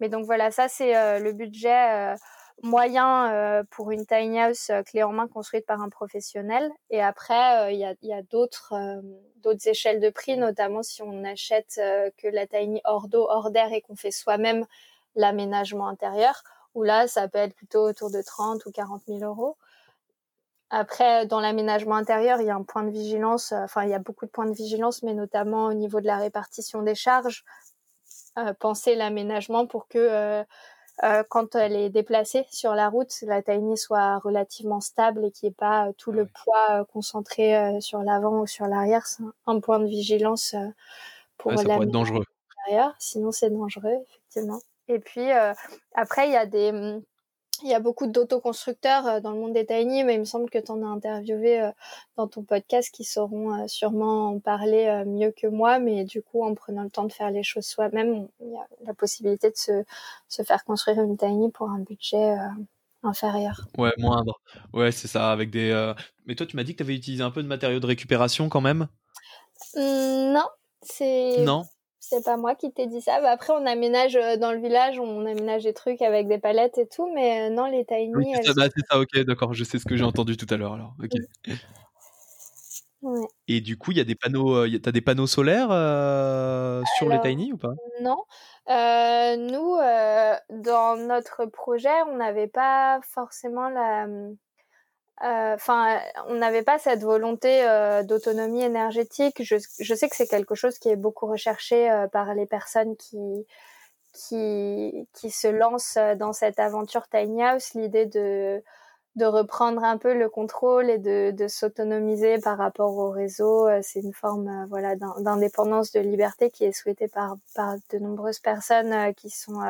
Mais donc voilà, ça c'est euh, le budget moyen pour une tiny house clé en main construite par un professionnel. Et après, il y a, y a d'autres d'autres échelles de prix, notamment si on achète que la tiny hors d'eau, hors d'air et qu'on fait soi-même l'aménagement intérieur, où là, ça peut être plutôt autour de 30 ou 40 000 euros. Après, dans l'aménagement intérieur, il y a un point de vigilance, enfin, il y a beaucoup de points de vigilance, mais notamment au niveau de la répartition des charges. penser l'aménagement pour que euh, quand elle est déplacée sur la route, la tiny soit relativement stable et qu'il n'y ait pas euh, tout le poids euh, concentré sur l'avant ou sur l'arrière. C'est un point de vigilance pour ouais, dangereux. Sinon, c'est dangereux, effectivement. Et puis, après, il y a des hum, il y a beaucoup d'autoconstructeurs euh, dans le monde des tiny, mais il me semble que tu en as interviewé euh, dans ton podcast qui sauront euh, sûrement en parler mieux que moi. Mais du coup, en prenant le temps de faire les choses soi-même, il y a la possibilité de se, se faire construire une tiny pour un budget inférieur. Ouais, moindre. Ouais, c'est ça. Avec des. Mais toi, tu m'as dit que tu avais utilisé un peu de matériaux de récupération quand même? Mmh, non, c'est. Non? C'est pas moi qui t'ai dit ça. Bah, après, on aménage euh, dans le village, on aménage des trucs avec des palettes et tout, mais euh, non, les tiny. Oui, c'est ça, bah, ça, ok, d'accord, je sais ce que j'ai entendu tout à l'heure alors. Ok. Ouais. Et du coup, il y a des panneaux, euh, t'as des panneaux solaires sur les tiny ou pas? Non. nous, dans notre projet, on n'avait pas forcément la euh, enfin, on n'avait pas cette volonté euh, d'autonomie énergétique. Je, je, sais que c'est quelque chose qui est beaucoup recherché euh, par les personnes qui, qui, qui se lancent dans cette aventure tiny house, l'idée de, de reprendre un peu le contrôle et de, de s'autonomiser par rapport au réseau. C'est une forme voilà d'indépendance, de liberté qui est souhaitée par, par de nombreuses personnes qui sont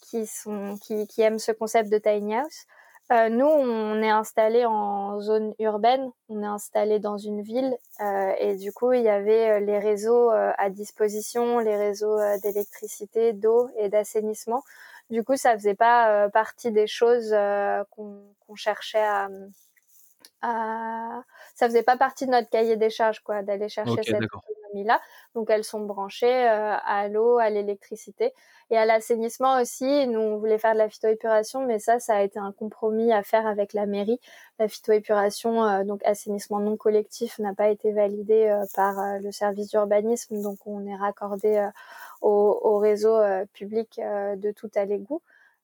qui sont qui, qui aiment ce concept de tiny house. Euh, nous, on est installé en zone urbaine, on est installé dans une ville. Euh, et du coup, il y avait euh, les réseaux euh, à disposition, les réseaux euh, d'électricité, d'eau et d'assainissement. Du coup, ça faisait pas partie des choses qu'on cherchait à, à, ça faisait pas partie de notre cahier des charges, quoi, d'aller chercher cette Donc, elles sont branchées à l'eau, à l'électricité. Et à l'assainissement aussi, nous, on voulait faire de la phytoépuration, mais ça, ça a été un compromis à faire avec la mairie. La phytoépuration, euh, donc assainissement non collectif, n'a pas été validé euh, par euh, le service d'urbanisme, donc on est raccordé au, au, réseau public de tout à l'égout.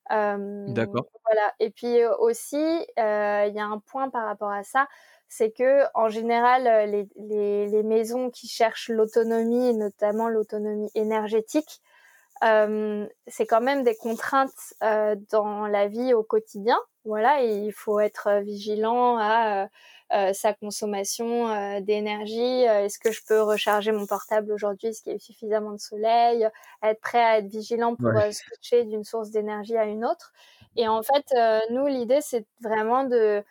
D'accord. Voilà. Et puis aussi, il y a un point par rapport à ça, c'est que en général, les, les, les maisons qui cherchent l'autonomie, notamment l'autonomie énergétique, euh, c'est quand même des contraintes euh, dans la vie au quotidien. Voilà, et il faut être vigilant à euh, sa consommation d'énergie. Est-ce que je peux recharger mon portable aujourd'hui Est-ce qu'il y a suffisamment de soleil? Être prêt à être vigilant pour switcher d'une source d'énergie à une autre. Et en fait, nous, l'idée, c'est vraiment de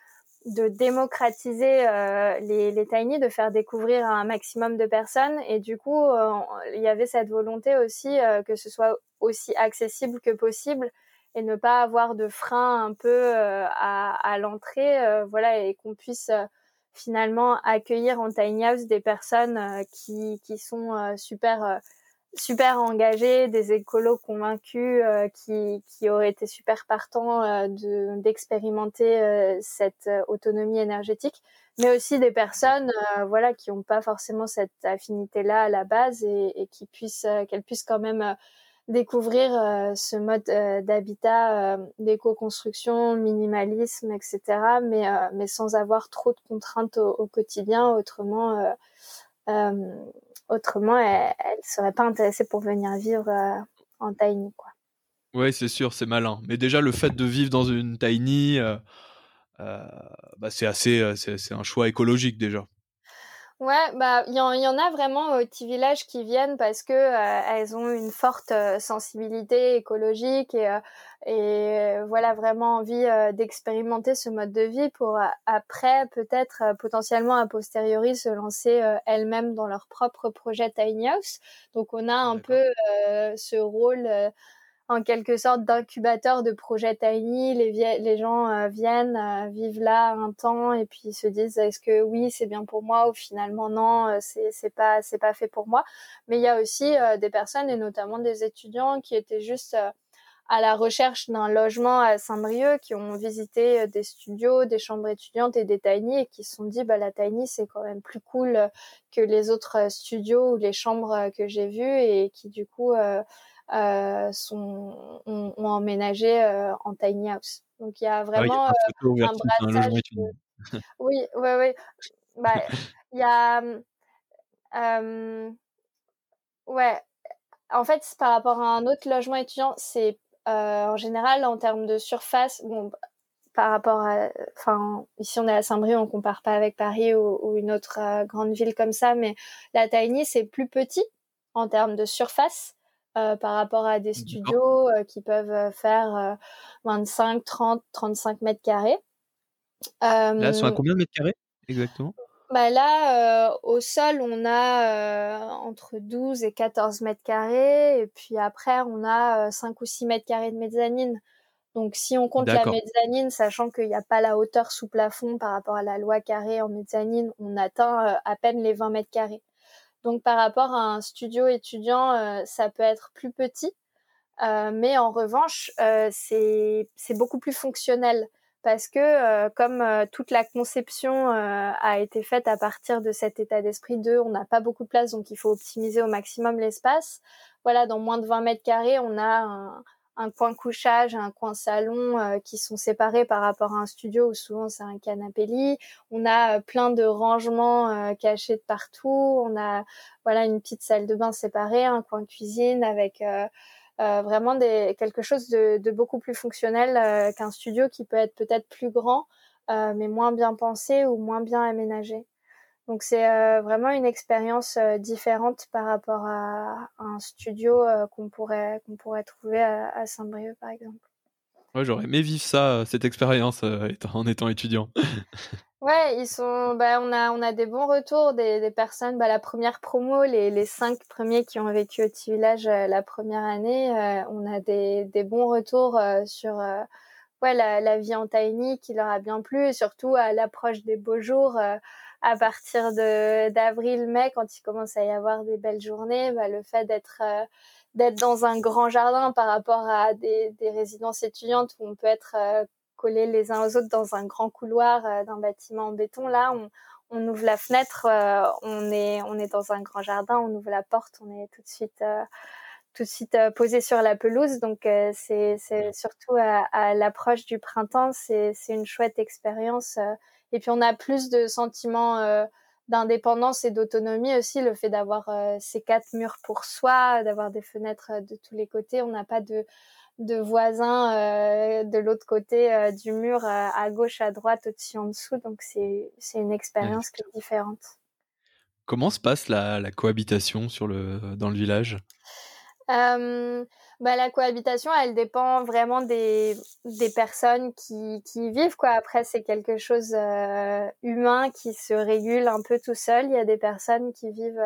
de démocratiser euh, les, les tiny, de faire découvrir un maximum de personnes. Et du coup, euh, il y avait cette volonté aussi euh, que ce soit aussi accessible que possible et ne pas avoir de frein un peu à, à l'entrée, voilà, et qu'on puisse finalement accueillir en tiny house des personnes qui, qui sont super super engagés, des écolos convaincus euh, qui, qui auraient été super partants euh, de, d'expérimenter euh, cette autonomie énergétique, mais aussi des personnes voilà qui n'ont pas forcément cette affinité-là à la base et, et qui puissent qu'elles puissent quand même découvrir ce mode d'habitat, d'éco-construction, minimalisme, etc. Mais mais sans avoir trop de contraintes au, au quotidien, autrement Autrement, elle, ne serait pas intéressée pour venir vivre euh, en tiny, quoi. Ouais, c'est sûr, c'est malin. Mais déjà, le fait de vivre dans une tiny, euh, euh, bah, c'est assez, c'est un choix écologique déjà. Ouais, bah il y, y, en a vraiment au petits villages qui viennent parce que euh, elles ont une forte euh, sensibilité écologique et, euh, et voilà vraiment envie d'expérimenter ce mode de vie pour après peut-être potentiellement a posteriori se lancer elles-mêmes dans leur propre projet tiny house. Donc on a un peu ce rôle en quelque sorte d'incubateur de projet tiny. Les, les gens euh, viennent, euh, vivent là un temps et puis se disent est-ce que oui c'est bien pour moi ou finalement non euh, c'est c'est pas c'est pas fait pour moi. Mais il y a aussi des personnes et notamment des étudiants qui étaient juste à la recherche d'un logement à Saint-Brieuc, qui ont visité des studios, des chambres étudiantes et des tiny et qui se sont dit bah la tiny c'est quand même plus cool que les autres studios ou les chambres que j'ai vues et qui du coup sont, ont, emménagé euh, en tiny house. Donc il y a ah vraiment euh, un brassage Oui, ouais, ouais. Bah, il y a, ouais, en fait, par rapport à un autre logement étudiant, c'est en général en termes de surface, bon, par rapport à, enfin, ici on est à Saint-Brieuc, on compare pas avec Paris ou, une autre grande ville comme ça, mais la Tiny c'est plus petit en termes de surface. Par rapport à des studios qui peuvent faire 25, 30, 35 mètres carrés. Là, à combien de mètres carrés exactement? Bah là, euh, au sol, on a euh, entre 12 et 14 mètres carrés. Et puis après, on a 5 euh, ou 6 mètres carrés de mezzanine. Donc si on compte la mezzanine, sachant qu'il n'y a pas la hauteur sous plafond par rapport à la loi carrée en mezzanine, on atteint à peine les 20 mètres carrés. Donc par rapport à un studio étudiant, ça peut être plus petit. mais en revanche, c'est beaucoup plus fonctionnel parce que euh, comme euh, toute la conception euh, a été faite à partir de cet état d'esprit de on n'a pas beaucoup de place donc il faut optimiser au maximum l'espace. Voilà, dans moins de 20 mètres carrés, on a un, un coin couchage, un coin salon qui sont séparés par rapport à un studio où souvent c'est un canapé lit. On a plein de rangements cachés de partout. On a voilà une petite salle de bain séparée, un coin cuisine avec euh, vraiment des, quelque chose de, de beaucoup plus fonctionnel euh, qu'un studio qui peut être peut-être plus grand, euh, mais moins bien pensé ou moins bien aménagé. Donc c'est vraiment une expérience différente par rapport à, un studio qu'on pourrait qu'on pourrait trouver à, Saint-Brieuc par exemple. Ouais, j'aurais aimé vivre ça, cette expérience en étant étudiant. Ouais, ils sont. Bah, on a on a des bons retours des, des personnes. Bah, la première promo, les, les cinq premiers qui ont vécu au petit village euh, la première année, euh, on a des, des bons retours euh, sur ouais la, la, vie en tiny qui leur a bien plu, et surtout à l'approche des beaux jours. À partir de d'avril-mai, quand il commence à y avoir des belles journées, bah, le fait d'être d'être dans un grand jardin par rapport à des, des résidences étudiantes où on peut être collés les uns aux autres dans un grand couloir euh, d'un bâtiment en béton. Là, on, on ouvre la fenêtre, euh, on est on est dans un grand jardin, on ouvre la porte, on est tout de suite euh, tout de suite posé sur la pelouse. Donc c'est surtout à, à l'approche du printemps, c'est une chouette expérience. Et puis on a plus de sentiments d'indépendance et d'autonomie aussi, le fait d'avoir ces quatre murs pour soi, d'avoir des fenêtres de tous les côtés. On n'a pas de de voisins euh, de l'autre côté euh, du mur, euh, à gauche, à droite, au-dessus, en dessous. Donc c'est une expérience qui est différente. Comment se passe la, la cohabitation sur le, dans le village? Bah, la cohabitation, elle dépend vraiment des, des personnes qui, qui vivent. Quoi. Après, c'est quelque chose humain qui se régule un peu tout seul. Il y a des personnes qui vivent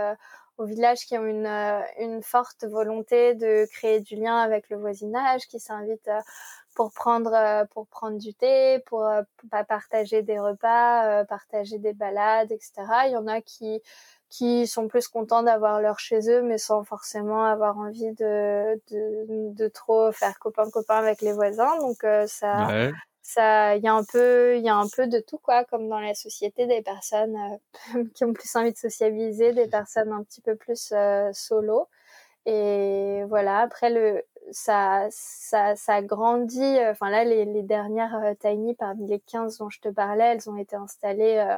au village qui ont une, euh, une forte volonté de créer du lien avec le voisinage, qui s'invitent euh, pour prendre euh, pour prendre du thé, pour, pour partager des repas, partager des balades, etc. Il y en a qui qui sont plus contents d'avoir leur chez eux, mais sans forcément avoir envie de de, de trop faire copain copain avec les voisins. Donc ça ça il y a un peu il y a un peu de tout quoi comme dans la société des personnes euh, qui ont plus envie de sociabiliser des personnes un petit peu plus euh, solo et voilà après le ça ça ça grandit enfin là les, les dernières euh, tiny parmi les 15 dont je te parlais elles ont été installées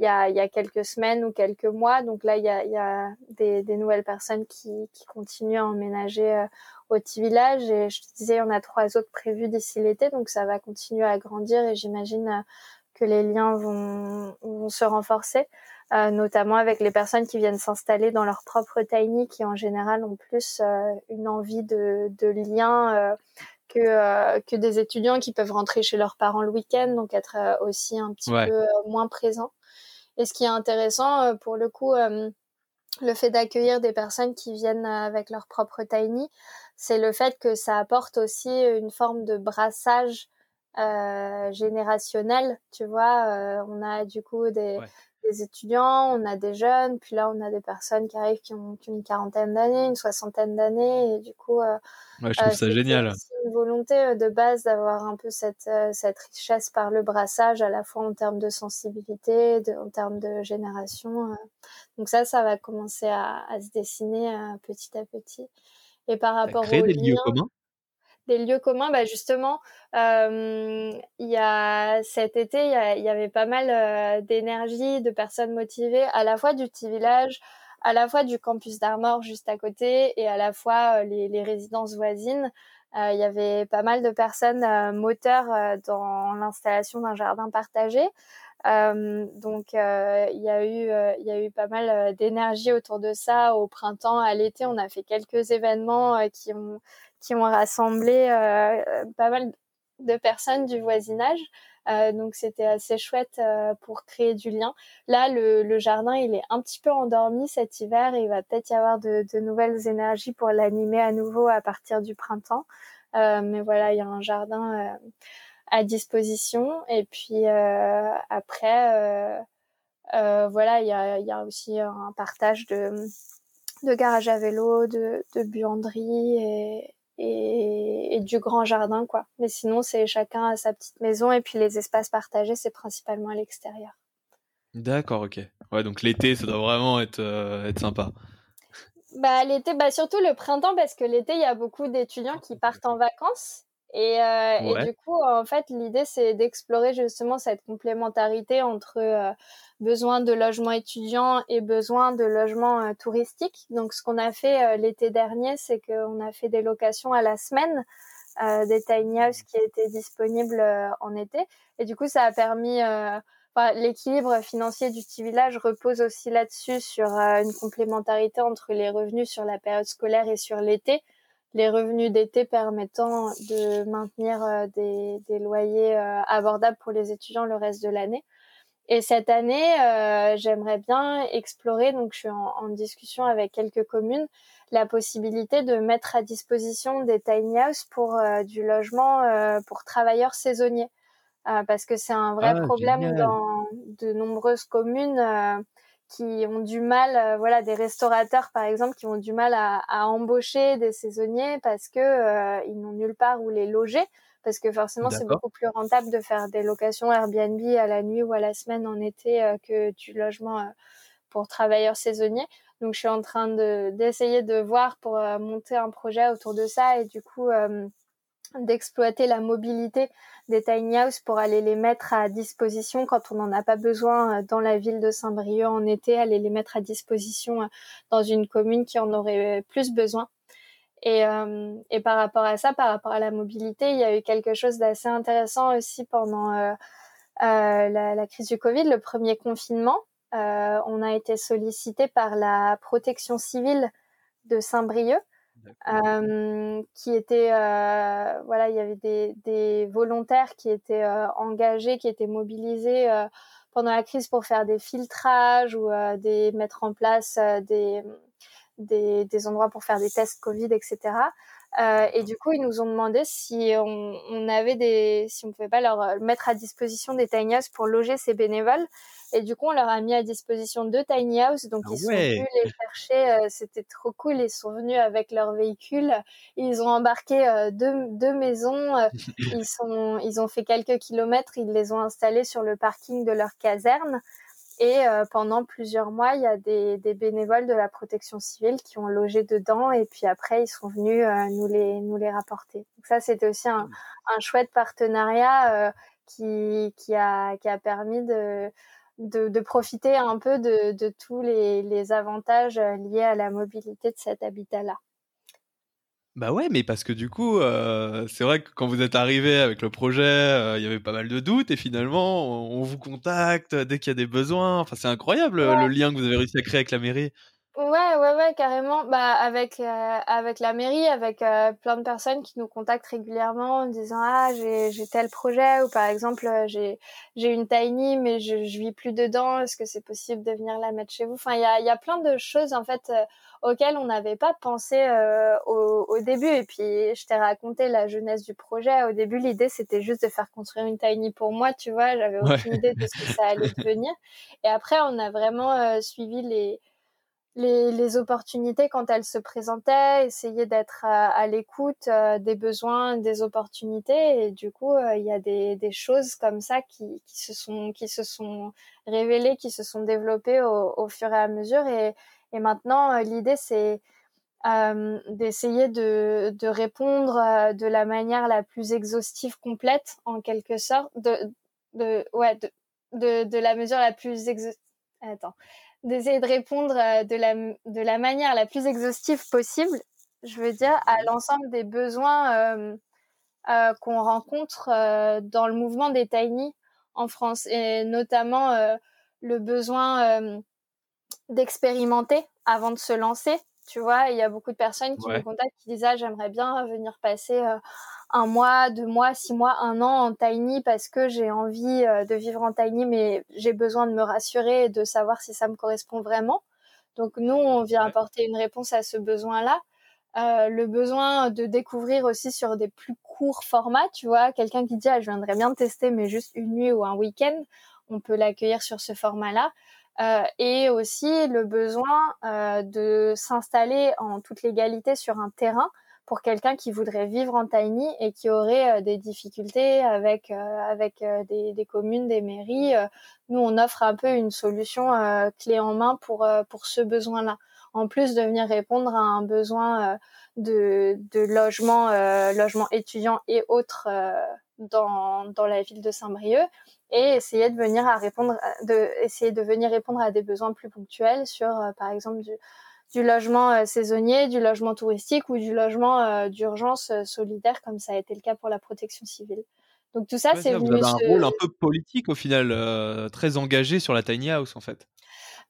il y a, il y a quelques semaines ou quelques mois. Donc là, il y a, il y a des, des nouvelles personnes qui, qui continuent à emménager euh, au petit village. Et je te disais, il y en a trois autres prévus d'ici l'été. Donc ça va continuer à grandir et j'imagine euh, que les liens vont, vont se renforcer, euh, notamment avec les personnes qui viennent s'installer dans leur propre tiny, qui en général ont plus une envie de, de lien que, que des étudiants qui peuvent rentrer chez leurs parents le week-end, donc être aussi un petit peu moins présents. Et ce qui est intéressant, euh, pour le coup, euh, le fait d'accueillir des personnes qui viennent avec leur propre tiny, c'est le fait que ça apporte aussi une forme de brassage euh, générationnel. Tu vois, on a du coup des, des étudiants, on a des jeunes, puis là on a des personnes qui arrivent qui ont, une quarantaine d'années, une soixantaine d'années, et du coup, euh, ouais, je trouve ça génial. C'est une volonté euh, de base d'avoir un peu cette, euh, cette richesse par le brassage, à la fois en termes de sensibilité, de, en termes de génération. Donc ça, ça va commencer à, à se dessiner petit à petit. Et par rapport lieux communs? Des lieux communs. Bah justement, il y a cet été, il y, avait pas mal d'énergie, de personnes motivées, à la fois du petit village, à la fois du campus d'Armor juste à côté et à la fois les, les résidences voisines. il y avait pas mal de personnes moteurs dans l'installation d'un jardin partagé. Euh, donc euh, il y a eu euh, il y a eu pas mal d'énergie autour de ça au printemps, à l'été, on a fait quelques événements qui ont qui ont rassemblé pas mal de personnes du voisinage. Euh, donc c'était assez chouette euh, pour créer du lien. Là, le, le, jardin, il est un petit peu endormi cet hiver. Et il va peut-être y avoir de, de nouvelles énergies pour l'animer à nouveau à partir du printemps. Euh, mais voilà, il y a un jardin à disposition. Et puis euh, après, euh, euh, voilà, il y a, y a, aussi un partage de, de garage à vélo, de, de buanderie et, et, du grand jardin, quoi. Mais sinon, c'est chacun à sa petite maison et puis les espaces partagés, c'est principalement à l'extérieur. D'accord, ok. Ouais, donc l'été, ça doit vraiment être, être sympa. Bah l'été, bah surtout le printemps parce que l'été, il y a beaucoup d'étudiants qui partent en vacances et, euh, et, du coup, en fait, l'idée, c'est d'explorer justement cette complémentarité entre euh, besoin de logement étudiant et besoin de logement euh, touristique. Donc, ce qu'on a fait euh, l'été dernier, c'est qu'on a fait des locations à la semaine, des tiny houses qui étaient disponibles en été. Et du coup, ça a permis... Enfin, l'équilibre financier du petit village repose aussi là-dessus sur une complémentarité entre les revenus sur la période scolaire et sur l'été les revenus d'été permettant de maintenir euh, des, des loyers euh, abordables pour les étudiants le reste de l'année. Et cette année, euh, j'aimerais bien explorer, donc je suis en, en, discussion avec quelques communes, la possibilité de mettre à disposition des tiny houses pour du logement pour travailleurs saisonniers. parce que c'est un vrai ah, problème dans de nombreuses communes qui ont du mal, euh, voilà, des restaurateurs par exemple, qui ont du mal à, à embaucher des saisonniers parce que euh, ils n'ont nulle part où les loger, parce que forcément c'est beaucoup plus rentable de faire des locations Airbnb à la nuit ou à la semaine en été euh, que du logement pour travailleurs saisonniers. Donc je suis en train de d'essayer de voir pour monter un projet autour de ça et du coup d'exploiter la mobilité des tiny houses pour aller les mettre à disposition quand on n'en a pas besoin euh, dans la ville de Saint-Brieuc en été, aller les mettre à disposition euh, dans une commune qui en aurait plus besoin. Et, euh, et par rapport à ça, par rapport à la mobilité, il y a eu quelque chose d'assez intéressant aussi pendant euh, la, la, crise du Covid, le premier confinement. on a été sollicité par la protection civile de Saint-Brieuc qui était voilà il y avait des, volontaires qui étaient engagés qui étaient mobilisés pendant la crise pour faire des filtrages ou des mettre en place des, des endroits pour faire des tests Covid etc et du coup ils nous ont demandé si on, on avait des si on pouvait pas leur mettre à disposition des tiny pour loger ces bénévoles et du coup, on leur a mis à disposition deux tiny house. Donc, ah ils sont venus les chercher. Euh, c'était trop cool. Ils sont venus avec leur véhicule. Ils ont embarqué euh, deux, deux, maisons. Euh, ils, sont, ils ont fait quelques kilomètres. Ils les ont installés sur le parking de leur caserne. Et pendant plusieurs mois, il y a des, bénévoles de la protection civile qui ont logé dedans. Et puis après, ils sont venus nous, les, nous les rapporter. Donc ça, c'était aussi un, un, chouette partenariat qui, qui, a, qui a permis de de, de, profiter un peu de, de tous les, les, avantages euh, liés à la mobilité de cet habitat-là. Bah ouais, mais parce que du coup, euh, c'est vrai que quand vous êtes arrivé avec le projet, euh, il y avait pas mal de doutes et finalement, on, vous contacte dès qu'il y a des besoins. Enfin, c'est incroyable le lien que vous avez réussi à créer avec la mairie. Ouais, ouais, ouais, carrément. Bah, avec euh, avec la mairie, avec euh, plein de personnes qui nous contactent régulièrement en disant ah j'ai j'ai tel projet ou par exemple euh, j'ai j'ai une tiny mais je je vis plus dedans. Est-ce que c'est possible de venir la mettre chez vous? Enfin, il y a il y a plein de choses en fait auxquelles on n'avait pas pensé au au début. Et puis je t'ai raconté la jeunesse du projet. Au début, l'idée c'était juste de faire construire une tiny pour moi, tu vois. J'avais aucune idée de ce que ça allait devenir. Et après, on a vraiment suivi les les, les, opportunités quand elles se présentaient, essayer d'être à, l'écoute euh, des besoins, des opportunités. Et du coup, euh, il y a des, des, choses comme ça qui, qui, se sont, qui se sont révélées, qui se sont développées au, au fur et à mesure. Et, et maintenant, euh, l'idée, c'est d'essayer de, de, répondre de la manière la plus exhaustive, complète, en quelque sorte, de, de ouais, de, de, de la mesure la plus exhaustive. Attends, d'essayer de répondre de la, de la manière la plus exhaustive possible, je veux dire, à l'ensemble des besoins euh, qu'on rencontre dans le mouvement des tiny en France et notamment le besoin d'expérimenter avant de se lancer. Tu vois, il y a beaucoup de personnes qui me contactent qui disent ah, j'aimerais bien venir passer euh, un mois, deux mois, six mois, un an en tiny parce que j'ai envie euh, de vivre en tiny, mais j'ai besoin de me rassurer et de savoir si ça me correspond vraiment. Donc nous, on vient apporter une réponse à ce besoin-là. Euh, le besoin de découvrir aussi sur des plus courts formats, tu vois, quelqu'un qui dit ah, je viendrais bien tester mais juste une nuit ou un week-end, on peut l'accueillir sur ce format-là. Euh, et aussi le besoin euh, de s'installer en toute légalité sur un terrain pour quelqu'un qui voudrait vivre en tiny et qui aurait euh, des difficultés avec avec des, des, communes, des mairies. nous, on offre un peu une solution clé en main pour pour ce besoin-là. En plus de venir répondre à un besoin de, de logement, logement étudiant et autres dans, dans la ville de Saint-Brieuc et essayer de venir à répondre, de essayer de venir répondre à des besoins plus ponctuels sur, euh, par exemple, du, du logement euh, saisonnier, du logement touristique ou du logement euh, d'urgence solidaire, comme ça a été le cas pour la protection civile. Donc tout ça, c'est venu. Vous avez un rôle un peu politique au final, très engagé sur la tiny house en fait.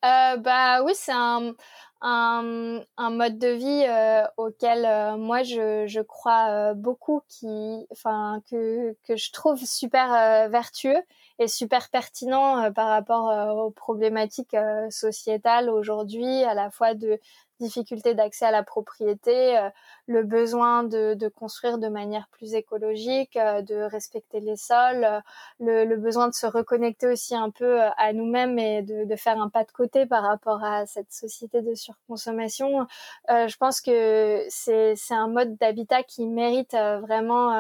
bah oui, c'est un, un, un, mode de vie euh, auquel euh, moi je, je crois euh, beaucoup, qui, enfin que que je trouve super vertueux et super pertinent par rapport aux problématiques sociétales aujourd'hui, à la fois de difficulté d'accès à la propriété, euh, le besoin de, de, construire de manière plus écologique, euh, de respecter les sols, euh, le, le, besoin de se reconnecter aussi un peu à nous-mêmes et de, de, faire un pas de côté par rapport à cette société de surconsommation. je pense que c'est un mode d'habitat qui mérite vraiment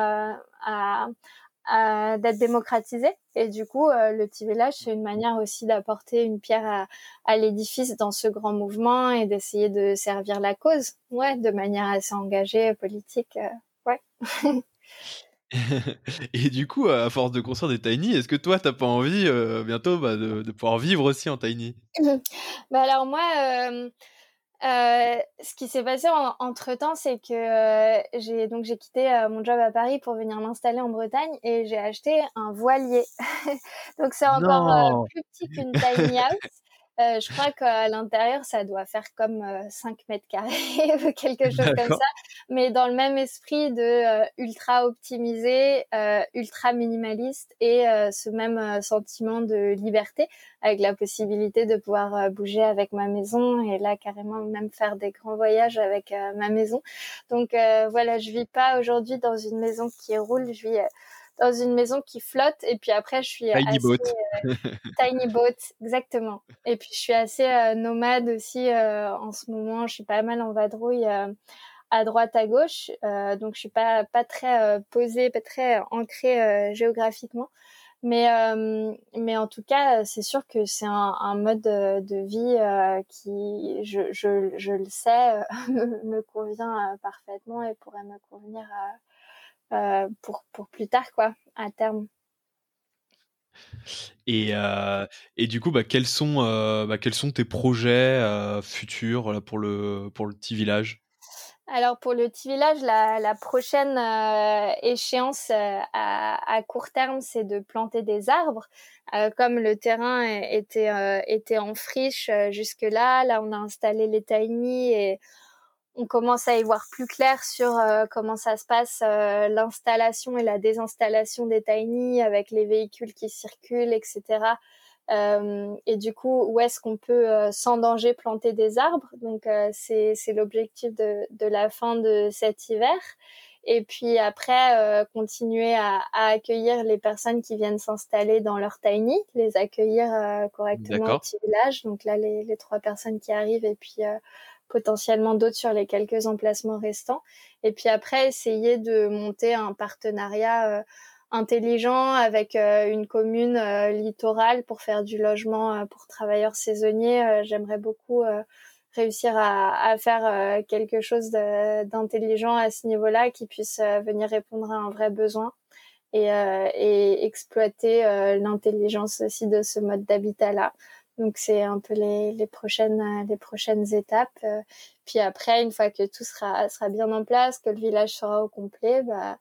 à, d'être démocratisé. Et du coup, euh, le petit village, c'est une manière aussi d'apporter une pierre à, à l'édifice dans ce grand mouvement et d'essayer de servir la cause, ouais, de manière assez engagée, politique, euh, ouais. et du coup, à force de construire des tiny, est-ce que toi, t'as pas envie euh, bientôt bah, de, de, pouvoir vivre aussi en tiny? Bah alors moi, euh, ce qui s'est passé entre temps, c'est que euh, j'ai donc j'ai quitté euh, mon job à Paris pour venir m'installer en Bretagne et j'ai acheté un voilier. donc c'est encore plus petit qu'une tiny house. Euh, je crois qu'à l'intérieur, ça doit faire comme 5 euh, mètres carrés ou quelque chose comme ça, mais dans le même esprit de euh, ultra optimisé, ultra minimaliste et ce même sentiment de liberté avec la possibilité de pouvoir bouger avec ma maison et là carrément même faire des grands voyages avec ma maison. Donc voilà, je vis pas aujourd'hui dans une maison qui roule, je vis dans une maison qui flotte. Et puis après, je suis tiny assez, boat. Euh, tiny boat, exactement. Et puis je suis assez euh, nomade aussi euh, en ce moment. Je suis pas mal en vadrouille à droite, à gauche. donc je suis pas pas très posée, pas très ancrée géographiquement. Mais mais en tout cas, c'est sûr que c'est un, un, mode de, vie qui, je, je, je le sais, me, convient parfaitement et pourrait me convenir euh, pour, pour plus tard, quoi, à terme. Et, euh, et du coup, bah, quels, sont, euh, bah, quels sont tes projets futurs pour, le, pour le petit village? Alors pour le petit village, la, la prochaine échéance à, à, court terme, c'est de planter des arbres. comme le terrain était, était en friche jusque-là, là on a installé les tiny et on commence à y voir plus clair sur euh, comment ça se passe euh, l'installation et la désinstallation des tiny avec les véhicules qui circulent, etc. Euh, et du coup, où est-ce qu'on peut sans danger planter des arbres? Donc c'est l'objectif de, de la fin de cet hiver. Et puis après, continuer à, à, accueillir les personnes qui viennent s'installer dans leur tiny, les accueillir correctement au petit village. Donc là, les, les, trois personnes qui arrivent et puis potentiellement d'autres sur les quelques emplacements restants. Et puis après, essayer de monter un partenariat euh, intelligent avec euh, une commune euh, littorale pour faire du logement pour travailleurs saisonniers. J'aimerais beaucoup réussir à, faire quelque chose d'intelligent à ce niveau-là qui puisse venir répondre à un vrai besoin et, et exploiter l'intelligence aussi de ce mode d'habitat-là. Donc c'est un peu les, les, prochaines étapes. Puis après, une fois que tout sera bien en place, que le village sera au complet, bah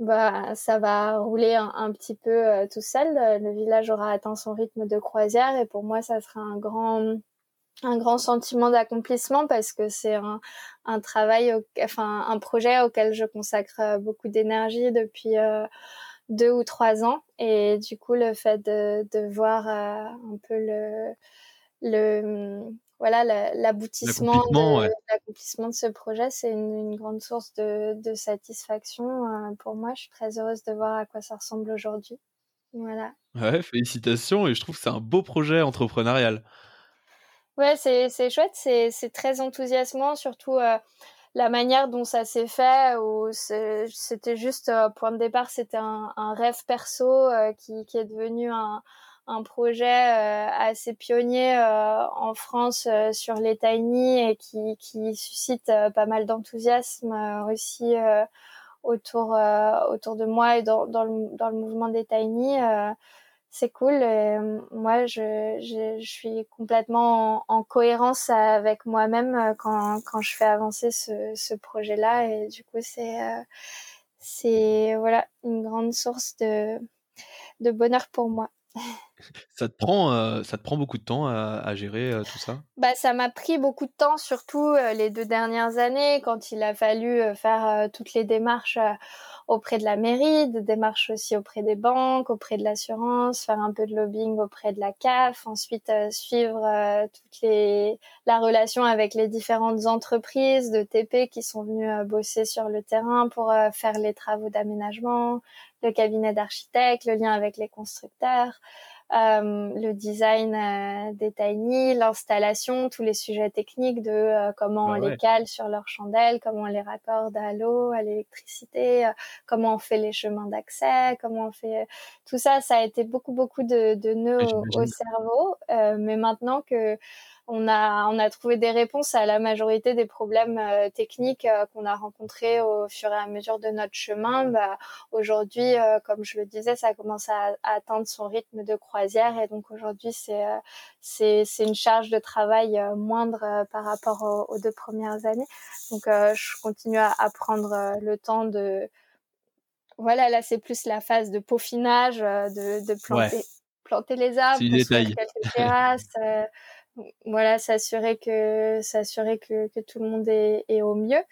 bah ça va rouler un, petit peu euh, tout seul. Le village aura atteint son rythme de croisière et pour moi ça sera un grand sentiment d'accomplissement parce que c'est un, travail, enfin un projet auquel je consacre euh, beaucoup d'énergie depuis euh, deux ou trois ans. Et du coup, le fait de, de voir euh, un peu le, le voilà l'aboutissement de, l'accomplissement de ce projet, c'est une, une, grande source de, de satisfaction euh, pour moi. Je suis très heureuse de voir à quoi ça ressemble aujourd'hui. Voilà. Ouais, félicitations et je trouve que c'est un beau projet entrepreneurial. Ouais, c'est chouette, c'est très enthousiasmant, surtout euh, la manière dont ça s'est fait, ou c'était juste, euh, point de départ, c'était un, un, rêve perso euh, qui, qui, est devenu un, un projet euh, assez pionnier en France sur les tiny et qui, qui suscite pas mal d'enthousiasme aussi autour, autour de moi et dans, dans, le, dans le mouvement des tiny c'est cool. Euh, moi, je, je, je, suis complètement en, cohérence avec moi-même euh, quand, quand je fais avancer ce, ce projet-là. Et du coup, c'est euh, c'est voilà une grande source de, de bonheur pour moi. Ça te prend, ça te prend beaucoup de temps à, gérer tout ça? Bah, Ça m'a pris beaucoup de temps, surtout les deux dernières années, quand il a fallu faire toutes les démarches auprès de la mairie, des démarches aussi auprès des banques, auprès de l'assurance, faire un peu de lobbying auprès de la CAF, ensuite euh, suivre euh, toutes les la relation avec les différentes entreprises de TP qui sont venues euh, bosser sur le terrain pour faire les travaux d'aménagement, le cabinet d'architectes, le lien avec les constructeurs. Euh, le design euh, des tiny, l'installation, tous les sujets techniques de euh, comment on les cale sur leurs chandelles, comment on les raccorde à l'eau, à l'électricité, comment on fait les chemins d'accès, comment on fait tout ça, ça a été beaucoup beaucoup de, de nœuds au, cerveau. mais maintenant que on a, on a trouvé des réponses à la majorité des problèmes euh, techniques euh, qu'on a rencontrés au fur et à mesure de notre chemin. Bah, Aujourd'hui, euh, comme je le disais, ça commence à, atteindre son rythme de croisière et donc aujourd'hui, c'est c'est une charge de travail moindre par rapport aux, deux premières années. Donc, je continue à, à prendre le temps de voilà, là c'est plus la phase de peaufinage, de, de planter, planter les arbres, construire quelques terrasses, voilà, s'assurer que s'assurer que, que, tout le monde est, est au mieux.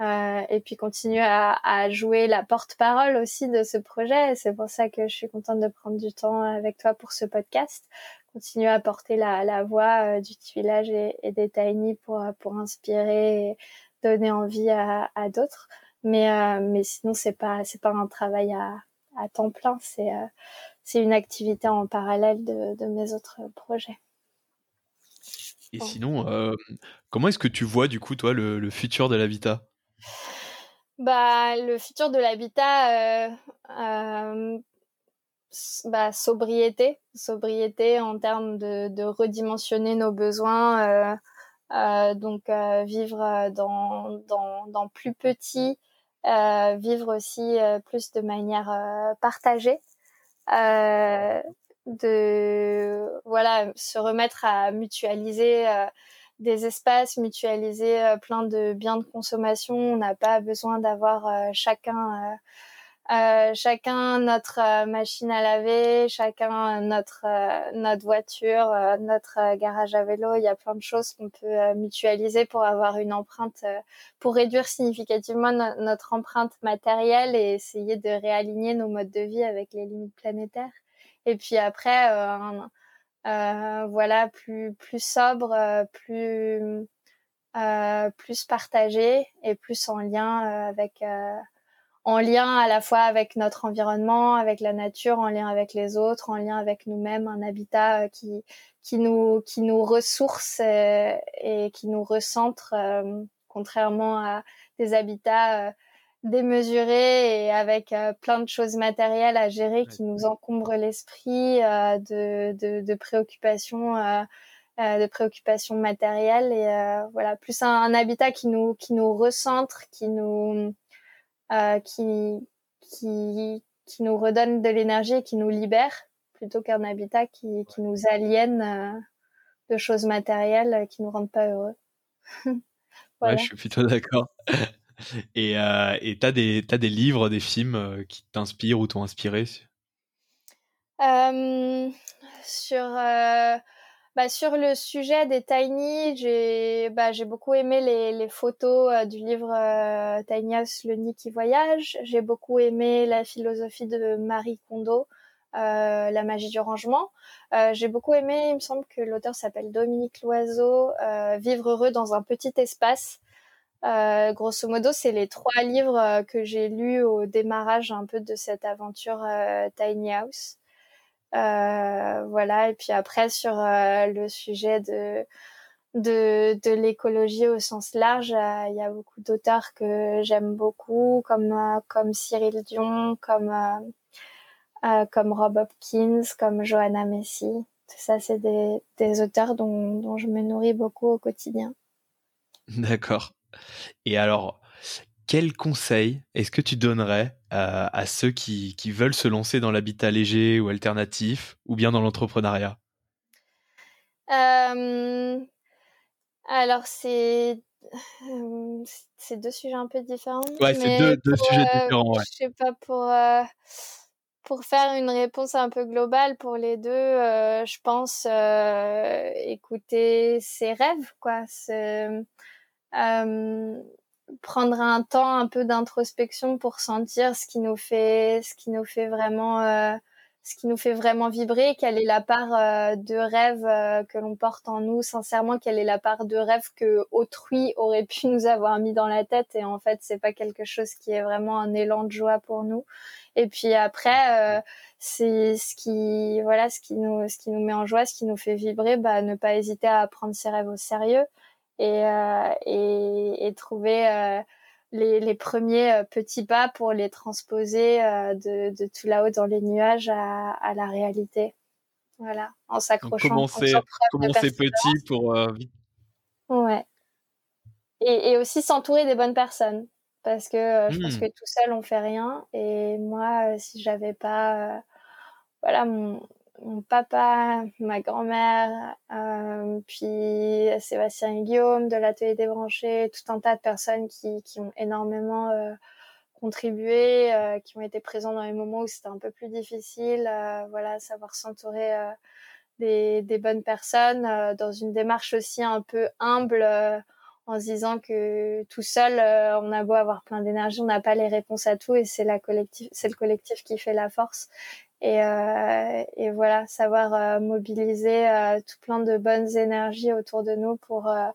Euh, et puis continuer à, à jouer la porte-parole aussi de ce projet. C'est pour ça que je suis contente de prendre du temps avec toi pour ce podcast. Continuer à porter la, la voix euh, du village et, et, des tiny pour pour inspirer, et donner envie à, à d'autres. Mais euh, mais sinon c'est pas c'est pas un travail à, à temps plein. C'est euh, c'est une activité en parallèle de, de mes autres projets. Et sinon, euh, comment est-ce que tu vois du coup toi le, futur de l'habitat Bah le futur de l'habitat, euh, euh, bah, sobriété, sobriété en termes de, de redimensionner nos besoins, donc vivre dans, dans, dans, plus petit, vivre aussi plus de manière partagée de voilà se remettre à mutualiser euh, des espaces, mutualiser euh, plein de biens de consommation. On n'a pas besoin d'avoir euh, chacun chacun notre machine à laver, chacun notre notre voiture, notre garage à vélo. Il y a plein de choses qu'on peut mutualiser pour avoir une empreinte, pour réduire significativement notre empreinte matérielle et essayer de réaligner nos modes de vie avec les limites planétaires. Et puis après, euh, euh, voilà, plus plus sobre, euh, plus plus partagé et plus en lien avec en lien à la fois avec notre environnement, avec la nature, en lien avec les autres, en lien avec nous-mêmes, un habitat qui qui nous qui nous ressource et, et qui nous recentre, contrairement à des habitats démesuré et avec euh, plein de choses matérielles à gérer qui nous encombrent l'esprit, euh, de, de, de, préoccupations euh, de préoccupations matérielles et voilà plus un, habitat qui nous qui nous recentre, qui nous qui qui qui nous redonne de l'énergie et qui nous libère plutôt qu'un habitat qui, qui nous aliène de choses matérielles qui nous rendent pas heureux. Ouais, je suis plutôt d'accord. Et euh, et t'as des as des livres, des films qui t'inspirent ou t'ont inspiré? Sur bah, sur le sujet des tiny, j'ai bah, beaucoup aimé les, photos euh, du livre euh, Tiny le nid qui voyage. J'ai beaucoup aimé la philosophie de Marie Kondo, euh, la magie du rangement. Euh, j'ai beaucoup aimé, il me semble que l'auteur s'appelle Dominique Loiseau, Vivre heureux dans un petit espace. Grosso modo, c'est les trois livres que j'ai lus au démarrage un peu de cette aventure Tiny House. Euh, voilà. Et puis après sur euh, le sujet de de, l'écologie au sens large, euh, il y a beaucoup d'auteurs que j'aime beaucoup, comme comme Cyril Dion, comme comme Rob Hopkins, comme Johanna Messi. Tout ça, c'est des, des auteurs dont, dont je me nourris beaucoup au quotidien. D'accord. Et alors, quel conseil est-ce que tu donnerais euh, à ceux qui, veulent se lancer dans l'habitat léger ou alternatif ou bien dans l'entrepreneuriat? Euh, Alors, c'est c'est deux sujets un peu différents. Ouais, c'est deux, sujets euh, différents. Ouais. Je sais pas, pour, pour faire une réponse un peu globale pour les deux, je pense écouter ses rêves, quoi prendre un temps un peu d'introspection pour sentir ce qui nous fait ce qui nous fait vraiment euh, ce qui nous fait vraiment vibrer quelle est la part euh, de rêve euh, que l'on porte en nous. Sincèrement quelle est la part de rêve que autrui aurait pu nous avoir mis dans la tête. Et en fait c'est pas quelque chose qui est vraiment un élan de joie pour nous. Et puis après c'est ce qui voilà ce qui nous ce qui nous met en joie ce qui nous fait vibrer bah ne pas hésiter à prendre ses rêves au sérieux et, euh, et, et, trouver euh, les, les, premiers euh, petits pas pour les transposer de, de, tout là-haut dans les nuages à, à la réalité. Voilà, en s'accrochant. Commencer, commencer petit pour Ouais. Et, et aussi s'entourer des bonnes personnes parce que je pense mmh. que tout seul on fait rien et moi si j'avais pas voilà mon, mon papa, ma grand-mère, euh, puis Sébastien et Guillaume de l'atelier débranché, tout un tas de personnes qui, qui ont énormément euh, contribué, euh, qui ont été présents dans les moments où c'était un peu plus difficile. Euh, voilà, savoir s'entourer euh, des, des, bonnes personnes dans une démarche aussi un peu humble en se disant que tout seul, on a beau avoir plein d'énergie, on n'a pas les réponses à tout et c'est la c'est le collectif qui fait la force. Et, euh, et voilà, savoir euh, mobiliser euh, tout plein de bonnes énergies autour de nous pour euh,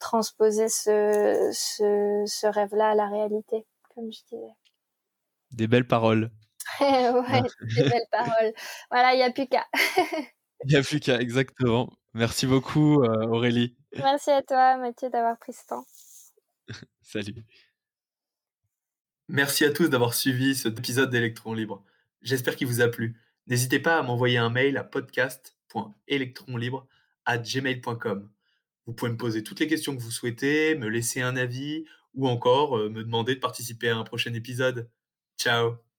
transposer ce, ce, ce rêve-là à la réalité, comme je disais. Des belles paroles. ouais, des belles paroles. Voilà, il n'y a plus qu'à. Il n'y a plus qu'à, exactement. Merci beaucoup, Aurélie. Merci à toi, Mathieu, d'avoir pris ce temps. Salut. Merci à tous d'avoir suivi cet épisode d'Electron Libre. J'espère qu'il vous a plu. N'hésitez pas à m'envoyer un mail à podcast.electronlibre@gmail.com. Vous pouvez me poser toutes les questions que vous souhaitez, me laisser un avis ou encore euh, me demander de participer à un prochain épisode. Ciao